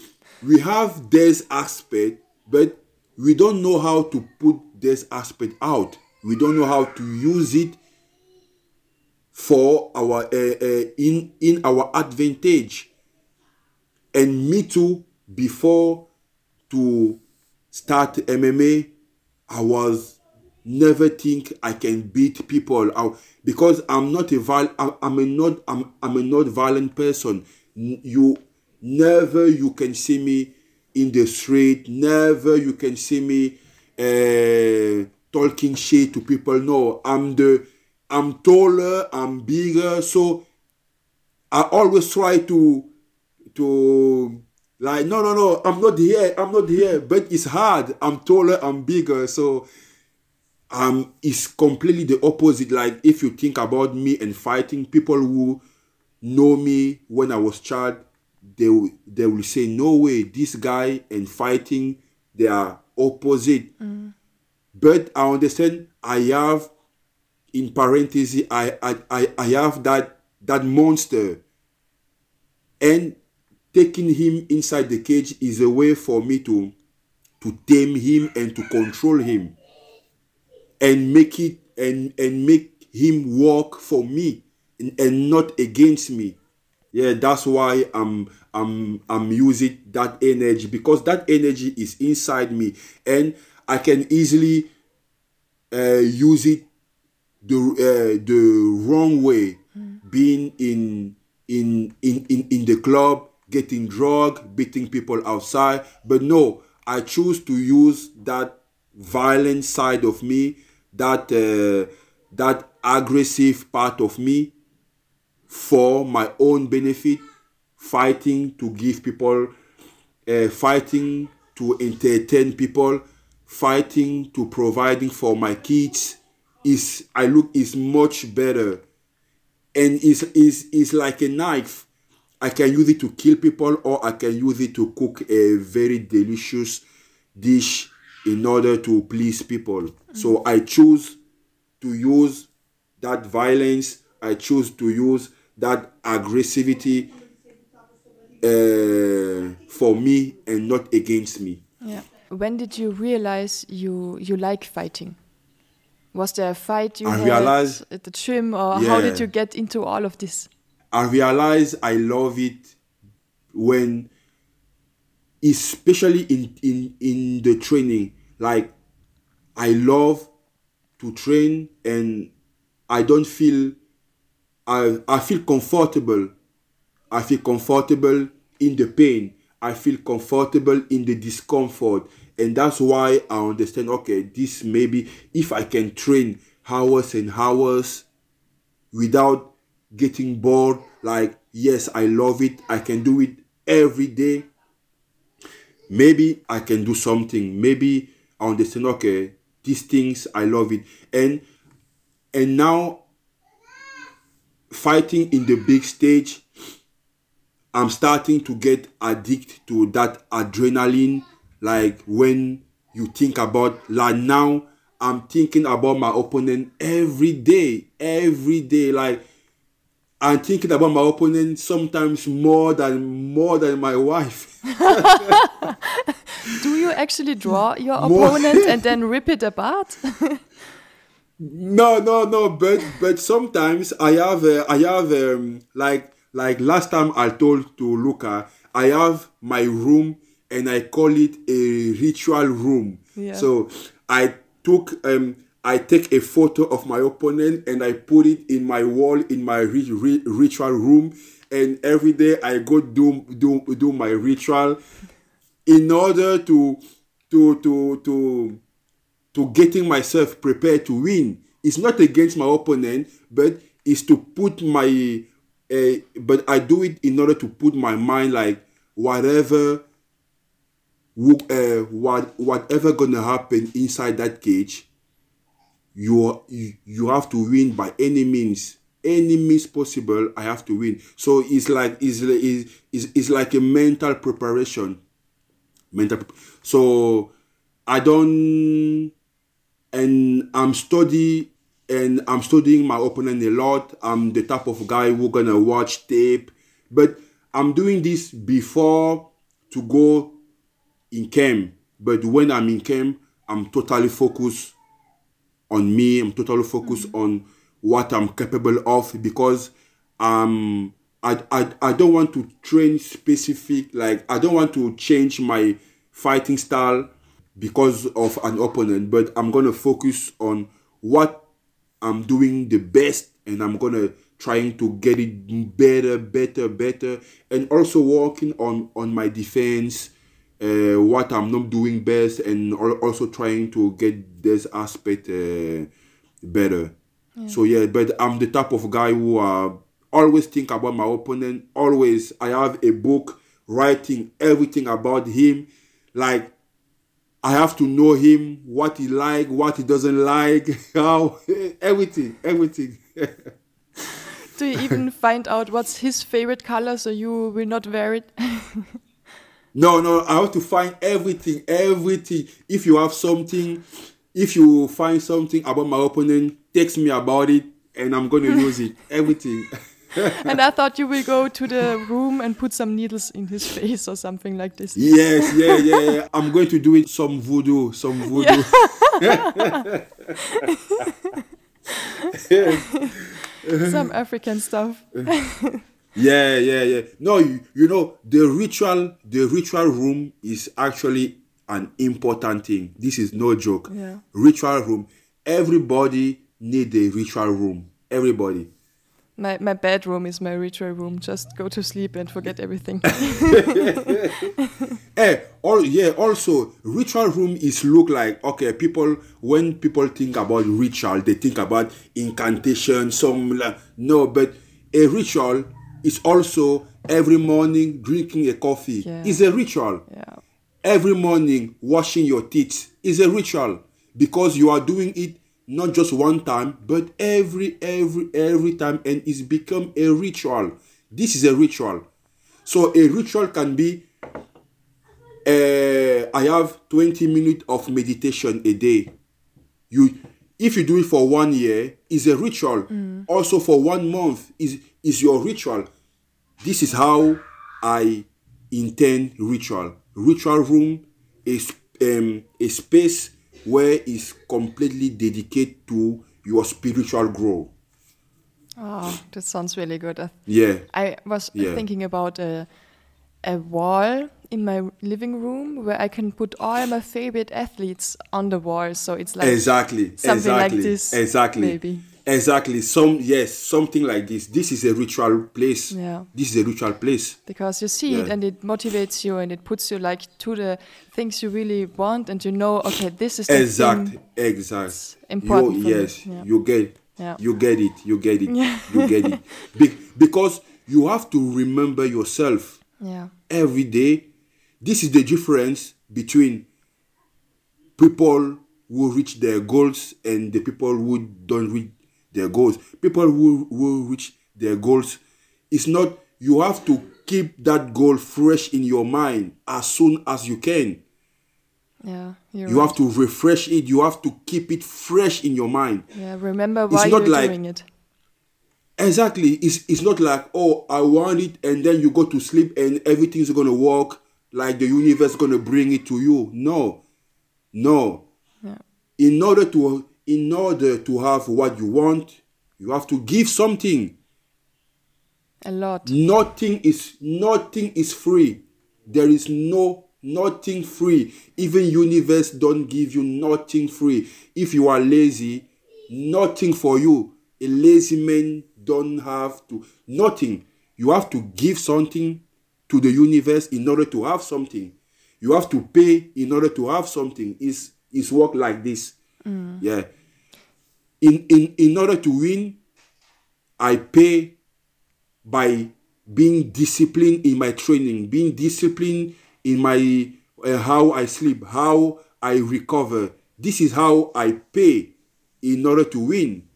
B: we have this aspect, but we don't know how to put this aspect out. We don't know how to use it for our uh, uh, in in our advantage and me too before to start mma i was never think i can beat people out. Because i'm not a viol- I'm, a not I'm, I'm a not violent person. You never you can see me in the street. Never you can see me uh, talking shit to people. No i'm the i'm taller i'm bigger. So I always try to to like no no no I'm not here I'm not here. But it's hard. I'm taller I'm bigger. So um it's completely the opposite. Like if you think about me and fighting people who know me when I was child they will, they will say no way this guy and fighting they are opposite. But I understand I have in parenthesis, I, I I I have that that monster. And taking him inside the cage is a way for me to to tame him and to control him and make it and and make him work for me and, and not against me. Yeah that's why i'm i'm i'm using that energy because that energy is inside me and i can easily uh, use it the uh, the wrong way. Being in in in in in the club getting drug beating people outside. But no i choose to use that violent side of me that uh, that aggressive part of me for my own benefit fighting to give people uh, fighting to entertain people fighting to providing for my kids is i look is much better. And is is is like a knife. I can use it to kill people or i can use it to cook a very delicious dish in order to please people so i choose to use that violence i choose to use that aggressivity uh, for me and not against me
A: Yeah. When did you realize you you like fighting? Was there a fight you
B: I
A: had
B: realized-
A: at the gym, or how did you get into all of this?
B: I realize I love it when, especially in in in the training, like I love to train and I don't feel I I feel comfortable. I feel comfortable in the pain. I feel comfortable in the discomfort. And that's why I understand okay, this maybe if I can train hours and hours without getting bored like yes i love it i can do it every day maybe i can do something. Maybe i understand okay these things i love it. And and now fighting in the big stage i'm starting to get addicted to that adrenaline like when you think about like now i'm thinking about my opponent every day every day like i'm thinking about my opponent sometimes more than more than my wife
A: Do you actually draw your opponent and then rip it apart?
B: No, no, no. But but sometimes I have uh, I have um, like like last time I told to Luca I have my room and I call it a ritual room.
A: Yeah.
B: So I took um I take a photo of my opponent and I put it in my wall in my ri- ri- ritual room and every day I go do do do my ritual in order to to to to to getting myself prepared to win. It's not against my opponent, but it's to put my uh, but I do it in order to put my mind like whatever uh, what whatever gonna happen inside that cage you, you have to win by any means. Any means possible i have to win. So it's like it's, it's, it's like a mental preparation. Mental so i don't and i'm study and i'm studying my opponent a lot. I'm the type of guy who gonna watch tape. But i'm doing this before to go in camp. But when i'm in camp i'm totally focused on me i'm totally focused mm-hmm. on what I'm capable of because um I, I I don't want to train specific like I don't want to change my fighting style because of an opponent, but I'm gonna focus on what I'm doing the best and I'm gonna trying to get it better, better, better, and also working on on my defense, uh, what I'm not doing best, and also trying to get this aspect uh, better. So yeah, but I'm the type of guy who uh, always think about my opponent. Always, I have a book writing everything about him. Like I have to know him, what he like, what he doesn't like, how everything, everything.
A: Do you even find out what's his favorite color so you will not wear it?
B: No, no, I have to find everything, everything. If you have something, if you find something about my opponent, text me about it and I'm going to use it. Everything.
A: and I thought you will go to the room and put some needles in his face or something like this.
B: Yes, yeah, yeah, yeah. I'm going to do it some voodoo, some voodoo. Yeah.
A: some African stuff.
B: Yeah, yeah, yeah. No, you, you know the ritual, the ritual room is actually an important thing. This is no joke.
A: Yeah.
B: Ritual room. Everybody need a ritual room. Everybody.
A: My my bedroom is my ritual room. Just go to sleep and forget everything.
B: Eh, hey, all yeah. Also, ritual room is look like okay. People when people think about ritual, they think about incantation. Some no, but a ritual is also every morning drinking a coffee yeah. is a ritual.
A: Yeah.
B: Every morning washing your teeth is a ritual because you are doing it not just one time but every every every time and it's become a ritual this is a ritual so a ritual can be uh, i have 20 minutes of meditation a day you if you do it for one year is a ritual mm. also for one month is is your ritual this is how i intend ritual ritual room is um, a space where is completely dedicated to your spiritual growth.
A: Oh, that sounds really good.
B: Yeah.
A: I was yeah. thinking about a, a wall in my living room where I can put all my favorite athletes on the wall. So it's like
B: exactly
A: something
B: exactly,
A: like this.
B: Exactly.
A: Maybe.
B: Exactly. Some yes, something like this. This is a ritual place.
A: Yeah.
B: This is a ritual place.
A: Because you see yeah. it and it motivates you and it puts you like to the things you really want and you know, okay, this is the
B: exact,
A: thing
B: exact.
A: important.
B: You, yes,
A: yeah.
B: you get,
A: yeah.
B: you get it, you get it, you get it. Be- because you have to remember yourself.
A: Yeah.
B: Every day. This is the difference between people who reach their goals and the people who don't reach their goals. People who will reach their goals, it's not, you have to keep that goal fresh in your mind as soon as you can.
A: Yeah,
B: you
A: right.
B: have to refresh it. You have to keep it fresh in your mind.
A: Yeah, remember why you're
B: like,
A: doing it.
B: Exactly. It's it's not like oh I want it and then you go to sleep and everything's gonna work like the universe gonna bring it to you. No, no.
A: Yeah.
B: In order to in order to have what you want, you have to give something.
A: A lot.
B: Nothing is nothing is free. There is no nothing free. Even universe don't give you nothing free. If you are lazy, nothing for you. A lazy man don't have to nothing. you have to give something to the universe in order to have something. You have to pay in order to have something. It's it's work like this. Yeah. In in in order to win, I pay by being disciplined in my training, being disciplined in my uh, how I sleep, how I recover. This is how I pay in order to win.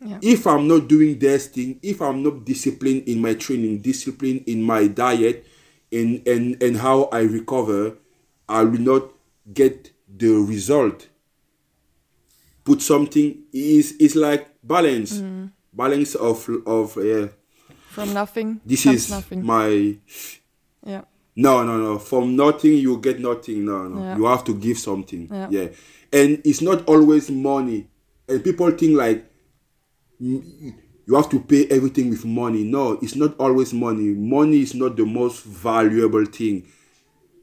A: Yeah.
B: If I'm not doing this thing, if I'm not disciplined in my training, disciplined in my diet, and and and how I recover, I will not get the result. Put something is is like balance, balance of of uh,
A: From nothing
B: this is
A: nothing.
B: my
A: yeah.
B: no, no, no. From nothing, you get nothing. No, no.
A: Yeah.
B: You have to give something.
A: Yeah.
B: Yeah. And it's not always money. And people think like mm, you have to pay everything with money. No, it's not always money. Money is not the most valuable thing.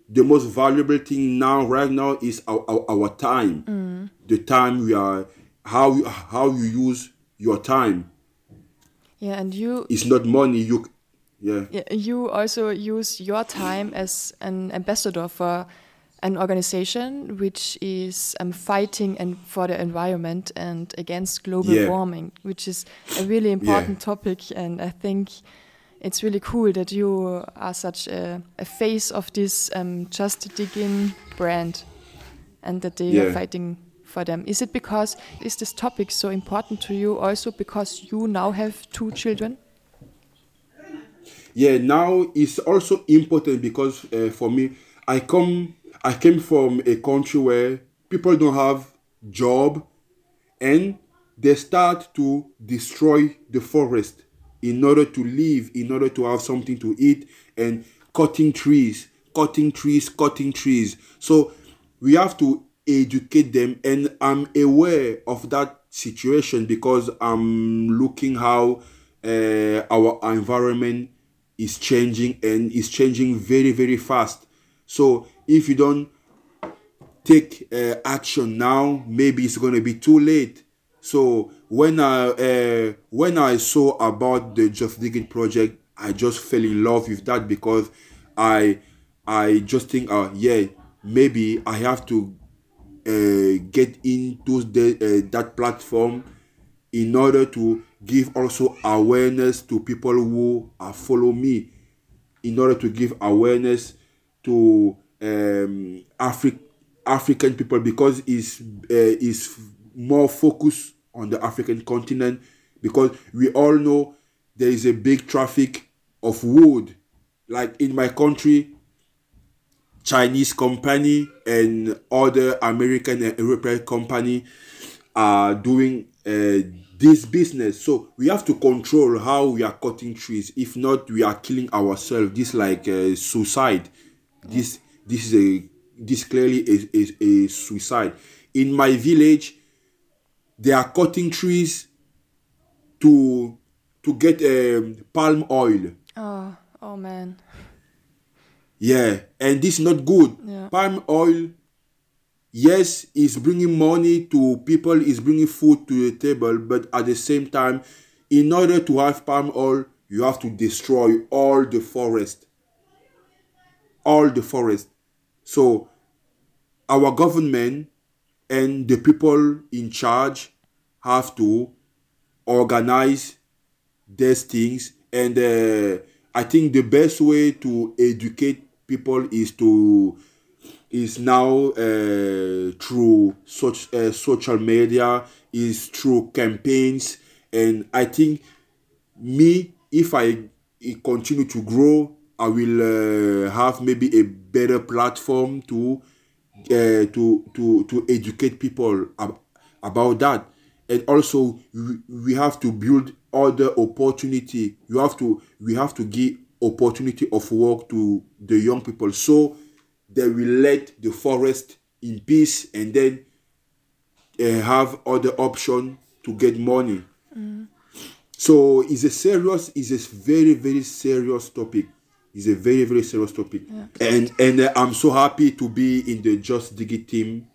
B: The most valuable thing now, right now, is our, our, our time. The time we are, how you, how you use your time.
A: Yeah, and you
B: It's not money. You, yeah.
A: Yeah, you also use your time as an ambassador for an organization which is um, fighting and for the environment and against global
B: Yeah.
A: warming, which is a really important topic. And I think it's really cool that you are such a, a face of this um, Justdiggit brand and that they are fighting for them. Is it because is this topic so important to you also because you now have two children?
B: yeah now it's also important because uh, for me i come i came from a country where people don't have job and they start to destroy the forest in order to live in order to have something to eat and cutting trees cutting trees cutting trees. So we have to educate them and i'm aware of that situation because i'm looking how uh, our environment is changing and is changing very very fast. So if you don't take uh, action now maybe it's going to be too late so when i uh, when i saw about the Justdiggit project i just fell in love with that because i i just think uh yeah maybe i have to uh, get into the, uh, that platform in order to give also awareness to people who uh, follow me. In order to give awareness to um, Afri- African people because it's uh, is more focused on the African continent because we all know there is a big traffic of wood like in my country Chinese company and other American and European company are doing uh, this business. So we have to control how we are cutting trees. If not, we are killing ourselves. This like uh, suicide. This this is a this clearly is, is a suicide. In my village, they are cutting trees to to get um, palm oil.
A: Oh, oh man.
B: Yeah, and this is not good.
A: Yeah.
B: Palm oil, yes, is bringing money to people, is bringing food to the table, but at the same time, in order to have palm oil, you have to destroy all the forest. All the forest. So, our government and the people in charge have to organize these things. And uh, i think the best way to educate people is to is now uh, through such uh, social media is through campaigns. And i think me if i continue to grow i will uh, have maybe a better platform to uh, to to to educate people ab- about that. And also we, we have to build other opportunity. You have to we have to give opportunity of work to the young people. So they will let the forest in peace and then uh, have other option to get money. So it's a serious it's a very very serious topic it's a very very serious topic and and uh, i'm so happy to be in the Justdiggit team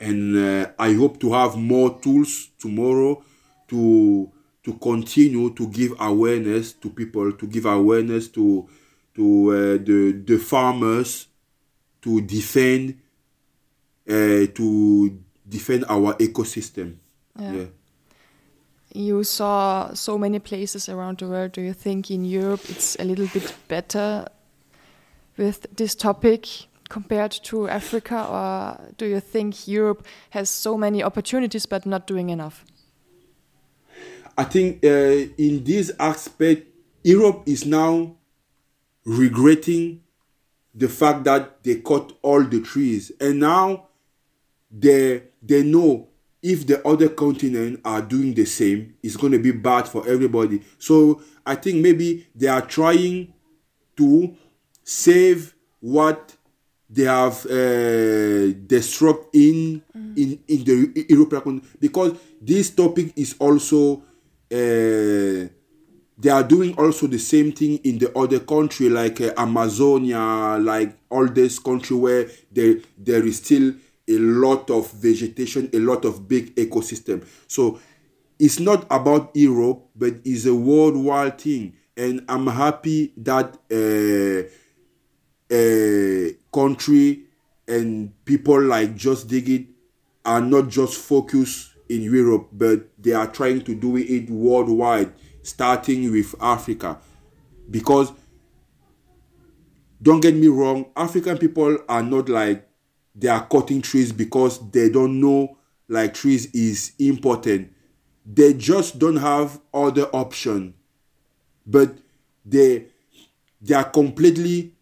B: and uh, i hope to have more tools tomorrow to to continue to give awareness to people, to give awareness to to uh, the the farmers, to defend uh, to defend our ecosystem.
A: Yeah.
B: yeah.
A: You saw so many places around the world. Do you think in Europe it's a little bit better with this topic compared to Africa, or do you think Europe has so many opportunities but not doing enough?
B: I think uh, in this aspect, Europe is now regretting the fact that they cut all the trees, and now they they know if the other continent are doing the same, it's going to be bad for everybody. So I think maybe they are trying to save what they have uh, destroyed in mm. in in the European because this topic is also uh, they are doing also the same thing in the other country like uh, Amazonia, like all this country where there there is still a lot of vegetation, a lot of big ecosystem. So it's not about Europe, but it's a worldwide thing. And I'm happy that uh, a country and people like Justdiggit are not just focused in Europe, but they are trying to do it worldwide, starting with Africa. Because don't get me wrong, African people are not like they are cutting trees because they don't know like trees is important. They just don't have other option. But they they are completely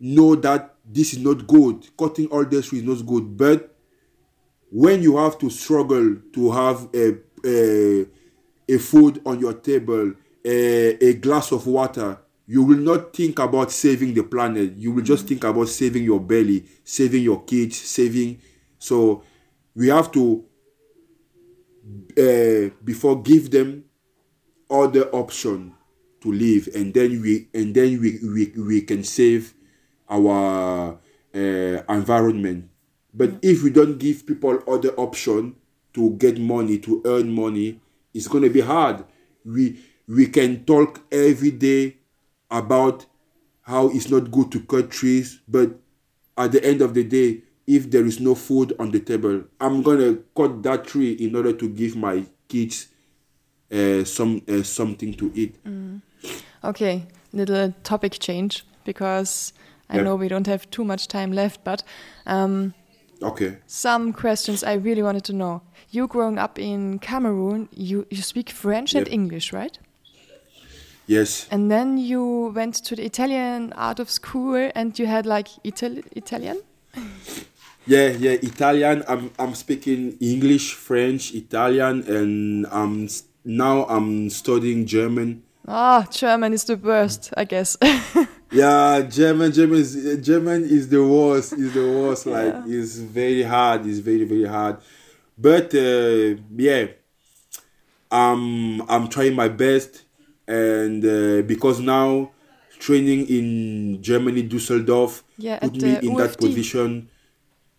B: know that this is not good. Cutting all the trees is not good. But when you have to struggle to have a a, a food on your table, a, a glass of water, you will not think about saving the planet. You will just think about saving your belly, saving your kids, saving. So we have to uh, before give them other option to live, and then we and then we we, we can save our uh, environment. But if we don't give people other option to get money, to earn money, it's going to be hard. We we can talk every day about how it's not good to cut trees, but at the end of the day, if there is no food on the table, I'm gonna cut that tree in order to give my kids uh, some uh, something to eat.
A: Mm. Okay, little topic change because I know we don't have too much time left, but um,
B: okay.
A: Some questions I really wanted to know. You growing up in Cameroon, you you speak French yep. and English, right?
B: Yes.
A: And then you went to the Italian art of school, and you had like Ital Italian.
B: yeah, yeah, Italian. I'm I'm speaking English, French, Italian, and I'm now I'm studying German.
A: Ah, German is the worst, I guess.
B: yeah, German, German is German is the worst. Is the worst. Like yeah. it's very hard. It's very very hard. But uh, yeah, I'm I'm trying my best, and uh, because now training in Germany, Dusseldorf,
A: yeah,
B: put me in that position.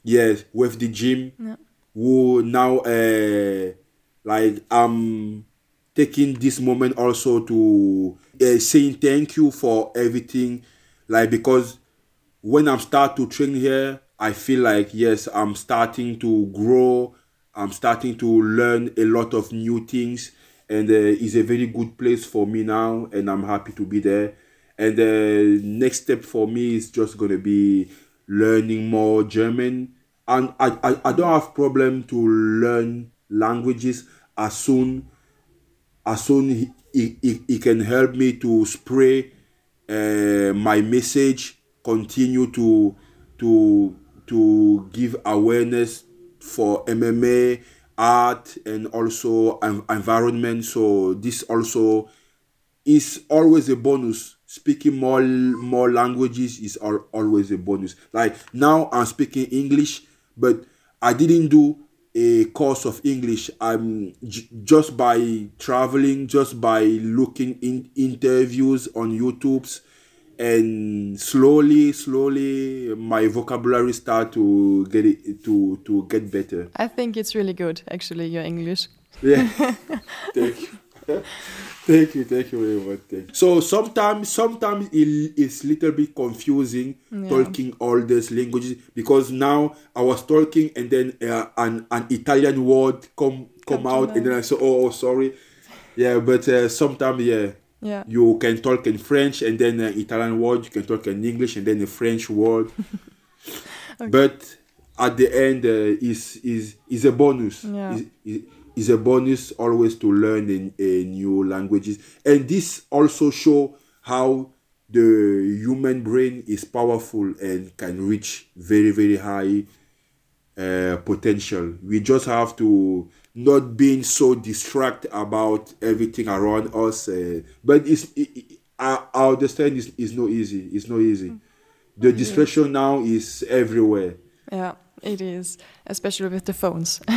B: Yes, with the gym. Yeah. Who now uh, like I'm taking this moment also to uh, saying thank you for everything like because when i'm start to train here i feel like yes i'm starting to grow i'm starting to learn a lot of new things and uh, it's a very good place for me now and i'm happy to be there. And the uh, next step for me is just going to be learning more german. And I, I, I don't have problem to learn languages as soon as soon he, he, he can help me to spray uh, my message continue to to to give awareness for mma art and also environment. So this also is always a bonus. Speaking more more languages is always a bonus. Like now i'm speaking english but i didn't do a course of English. I'm just by traveling, just by looking in interviews on YouTube's, and slowly, slowly, my vocabulary start to get it to to get better.
A: I think it's really good, actually, your English.
B: Yeah, thank you. thank you, thank you very much. Thank you. So sometimes, sometimes it, it's little bit confusing
A: Yeah.
B: talking all these languages because now I was talking and then uh, an an Italian word come come
A: Come
B: out and then I said oh, oh sorry, yeah. But uh, sometimes, yeah,
A: Yeah.
B: you can talk in French and then uh, Italian word. You can talk in English and then a French word. But at the end, uh, is is is a bonus.
A: Yeah.
B: Is- is is a bonus always to learn in, a new languages, and this also show how the human brain is powerful and can reach very very high uh, potential. We just have to not being so distracted about everything around us. Uh, but it's it, it- I, I understand it's, it's not easy. It's not easy. The distraction now is everywhere.
A: Yeah, it is, especially with the phones.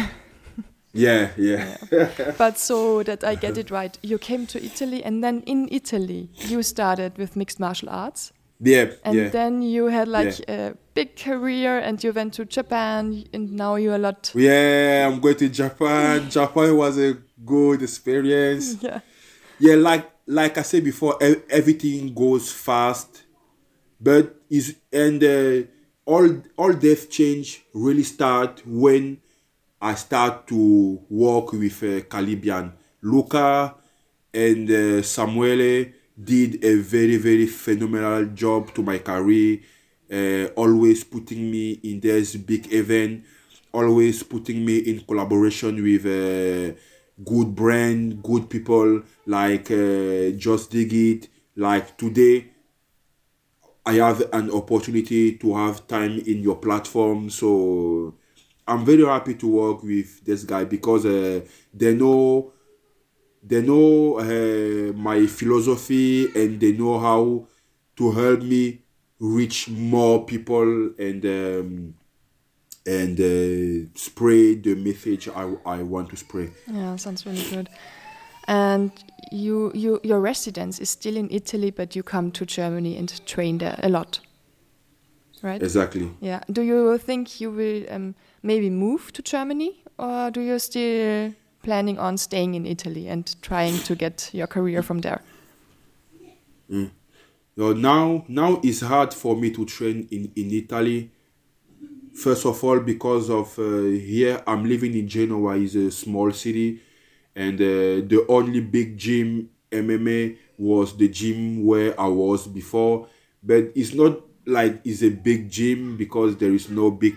B: Yeah, yeah,
A: but so that I get it right, you came to Italy and then in Italy you started with mixed martial arts.
B: Yeah,
A: And
B: yeah.
A: then you had like a big career and you went to Japan and now you're a lot.
B: Yeah, I'm going to Japan. Japan was a good experience.
A: Yeah.
B: Yeah, like like I said before, everything goes fast, but is and uh, all all death change really start when I start to work with uh, Calibian. Luca and uh, Samuele did a very very phenomenal job to my career. Uh, always putting me in this big event, always putting me in collaboration with. Uh, good brand, good people like uh, Justdiggit. Like today, I have an opportunity to have time in your platform. So I'm very happy to work with this guy because uh, they know they know uh, my philosophy and they know how to help me reach more people and um, and uh, spray the message I, I want to spread.
A: Yeah, sounds really good. And you, you, your residence is still in Italy, but you come to Germany and train there a lot, right?
B: Exactly.
A: Yeah. Do you think you will um, maybe move to Germany, or do you still planning on staying in Italy and trying to get your career from there?
B: So now now it's hard for me to train in, in Italy. First of all, because of uh, here I'm living in Genoa, is a small city, and uh, the only big gym MMA was the gym where I was before. But it's not like it's a big gym because there is no big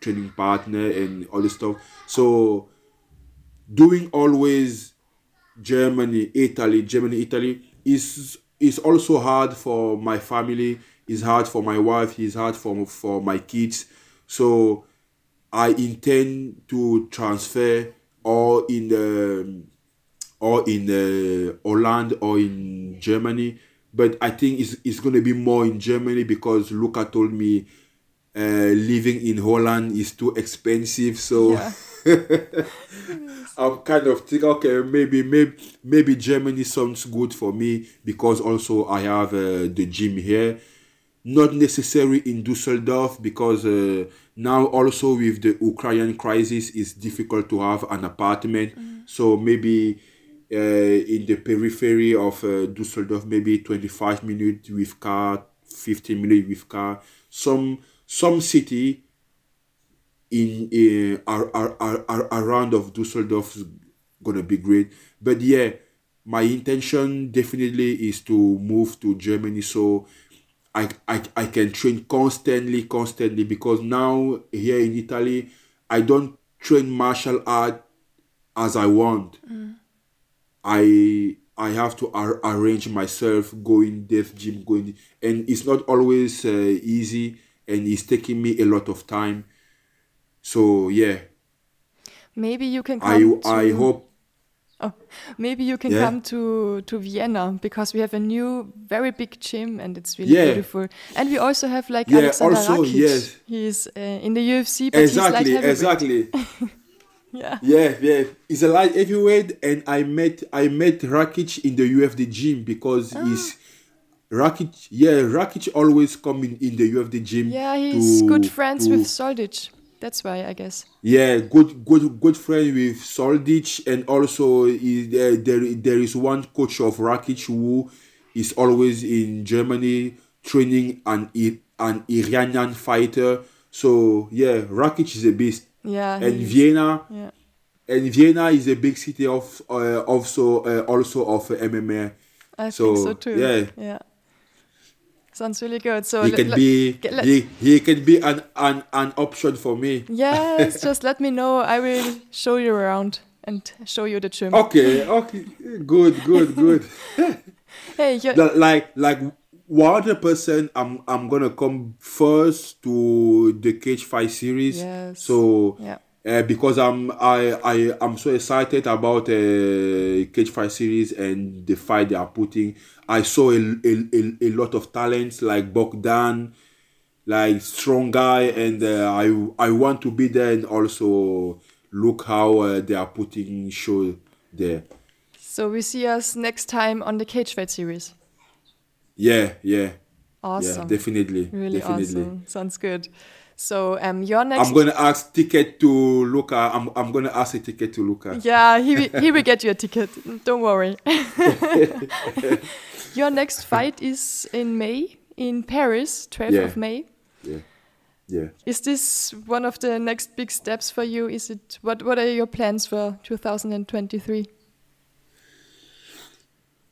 B: training partner and all this stuff. So doing always Germany, Italy, Germany, Italy is is also hard for my family. Is hard for my wife. Is hard for for my kids. So I intend to transfer or in the or in uh, Holland or in Germany. But I think it's, it's going to be more in Germany because Luca told me uh, living in Holland is too expensive. So
A: Yeah.
B: I'm kind of think okay maybe maybe maybe Germany sounds good for me because also I have uh, the gym here. Not necessary in Dusseldorf because uh, now also with the Ukrainian crisis it's difficult to have an apartment. So maybe uh, in the periphery of uh, Dusseldorf maybe 25 minutes with car 15 minutes with car. Some some city in ar, ar, ar, ar, around of Dusseldorf is gonna be great. But yeah, my intention definitely is to move to Germany so I, I I can train constantly, constantly because now here in Italy I don't train martial art as I want. I I have to ar- arrange myself going deaf gym going and it's not always uh, easy and it's taking me a lot of time so yeah
A: Maybe you can
B: i
A: to,
B: i hope
A: Oh, maybe you can
B: Yeah.
A: come to to Vienna because we have a new very big gym and it's really
B: Yeah.
A: beautiful. And we also have like
B: Yeah,
A: Alexander
B: also,
A: Rakic.
B: yes.
A: He's uh, in the UFC, but
B: exactly
A: he's light
B: exactly
A: Yeah.
B: yeah yeah he's a light heavyweight and i met i met rakic in the ufd gym because
A: Ah.
B: he's rakic yeah rakic always come in, in the ufd gym
A: Yeah, he's
B: to-
A: good friends
B: to-
A: with Soldic. That's why I guess.
B: Yeah, good, good, good friend with Soldic, and also is, uh, there there is one coach of Rakic who is always in Germany training an an Iranian fighter. So yeah, Rakic is a beast.
A: Yeah.
B: And Vienna.
A: Yeah.
B: And Vienna is a big city of uh, also uh, also of MMA.
A: I
B: So,
A: think so too.
B: yeah.
A: Yeah. Sounds really good. So
B: He can be
A: let-
B: he, he can be an, an an option for me.
A: Yes, just let me know. I will show you around and show you the gym.
B: Okay, okay, good, good, good.
A: Hey,
B: like like one hundred percent i'm i'm gonna come first to the cage fight series
A: Yes.
B: so
A: Yeah.
B: uh, because i'm i i i'm so excited about uh cage fight series and the fight they are putting i saw a, a, a, a lot of talents like bogdan like strong guy and uh, i i want to be there and also look how uh, they are putting show there
A: So we see us next time on the Cage Fight series.
B: yeah yeah
A: Awesome.
B: yeah definitely
A: Really
B: definitely
A: awesome. Sounds good. So um, your next.
B: I'm gonna ask ticket to Luca. I'm I'm gonna ask a ticket to Luca.
A: Yeah, he he will get you a ticket. Don't worry. your next fight is in May in Paris, 12th
B: Yeah.
A: of May.
B: Yeah, yeah.
A: Is this one of the next big steps for you? Is it what what are your plans for 2023?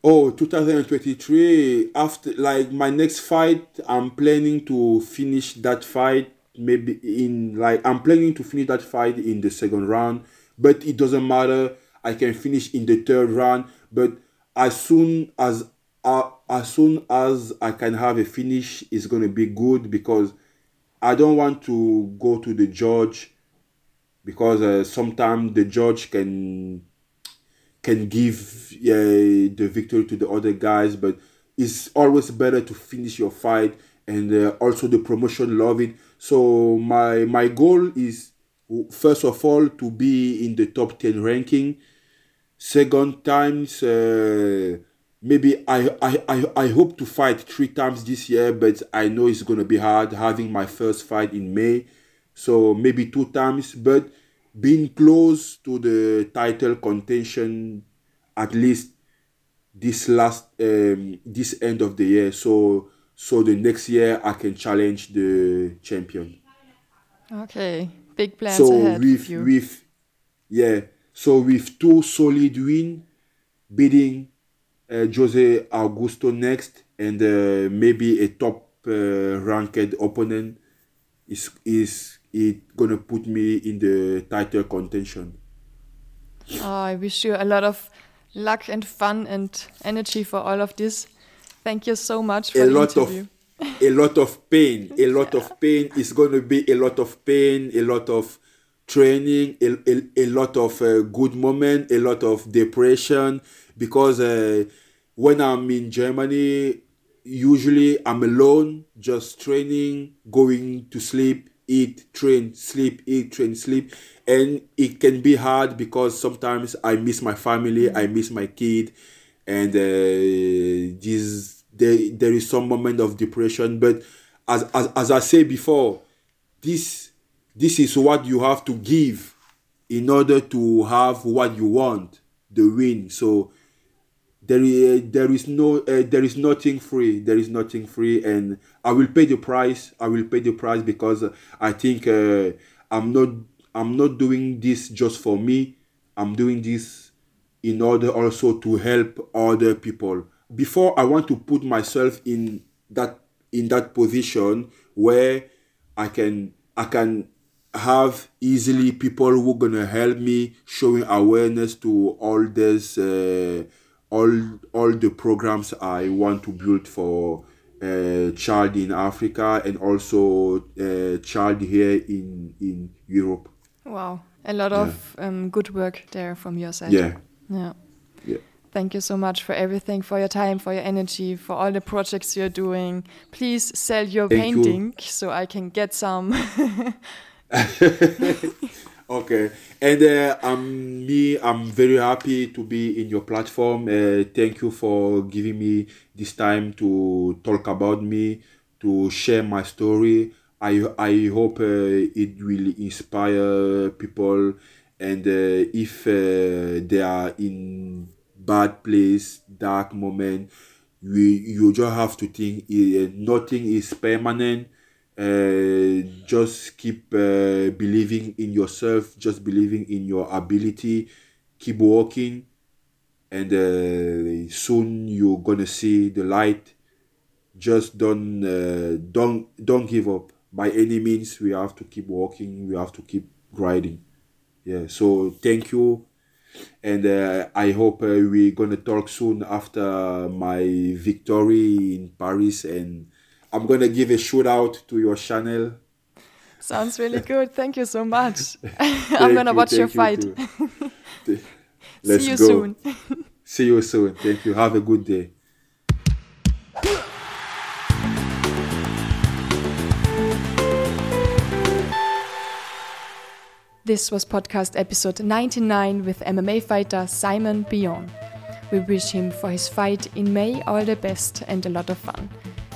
B: Oh, 2023. After like my next fight, I'm planning to finish that fight. Maybe in like I'm planning to finish that fight in the second round, but it doesn't matter. I can finish in the third round, but as soon as uh, as soon as I can have a finish, it's gonna be good because I don't want to go to the judge because uh, sometimes the judge can can give uh, the victory to the other guys, but it's always better to finish your fight, and uh, also the promotion love it. So my my goal is first of all to be in the top ten ranking. Second times, uh, maybe I, I I I hope to fight three times this year, but I know it's gonna be hard having my first fight in May. So maybe two times, but being close to the title contention at least this last um, this end of the year. So so the next year I can challenge the champion.
A: Okay, big plans
B: so
A: ahead
B: with
A: with you.
B: with yeah, so with two solid win, beating Jose Augusto next and uh, maybe a top uh, ranked opponent is is it gonna put me in the title contention.
A: Oh, I wish you a lot of luck and fun and energy for all of this. Thank you so much for
B: a
A: the
B: lot
A: interview.
B: of a lot of pain a lot of pain is going to be a lot of pain a lot of training a, a, a lot of uh, good moment a lot of depression because uh, when i'm in germany usually i'm alone just training going to sleep eat train sleep eat train sleep. And it can be hard because sometimes i miss my family i miss my kid. And uh, this there, there is some moment of depression. But as, as as i say before this this is what you have to give in order to have what you want the win. So there is there is no uh, there is nothing free. There is nothing free. And i will pay the price. I will pay the price because i think uh, i'm not i'm not doing this just for me. I'm doing this in order also to help other people. Before i want to put myself in that in that position where i can i can have easily people who gonna help me showing awareness to all this uh, all all the programs i want to build for uh, child in africa and also uh, child here in in europe
A: Wow, a lot of um, good work there from your side.
B: yeah
A: Yeah.
B: yeah
A: Thank you so much for everything, for your time, for your energy, for all the projects you're doing. Please sell your
B: Thank you.
A: painting so I can get some.
B: okay. And uh, i'm me i'm very happy to be in your platform. Uh, thank you for giving me this time to talk about me to share my story. I I hope uh, it will inspire people, and uh, if uh, they are in bad place, dark moment, we you just have to think uh, nothing is permanent. Uh, just keep uh, believing in yourself, just believing in your ability, keep walking and uh, soon you're gonna see the light. Just don't uh, don't don't give up by any means. We have to keep walking We have to keep grinding. Yeah. So thank you, and uh, I hope uh, we're gonna talk soon after my victory in Paris and. I'm gonna give a shout out to your channel.
A: Sounds really good. Thank you so much. I'm gonna
B: you,
A: watch your
B: thank
A: fight.
B: Let's
A: See you
B: go.
A: soon.
B: See you soon. Thank you. Have a good day.
A: This was podcast episode 99 with MMA fighter Simon Biyong. We wish him for his fight in May all the best and a lot of fun.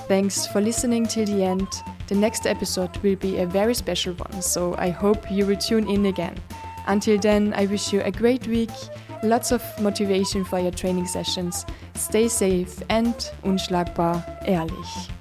A: Thanks for listening till the end. The next episode will be a very special one, so I hope you will tune in again. Until then, I wish you a great week, lots of motivation for your training sessions, stay safe and unschlagbar ehrlich.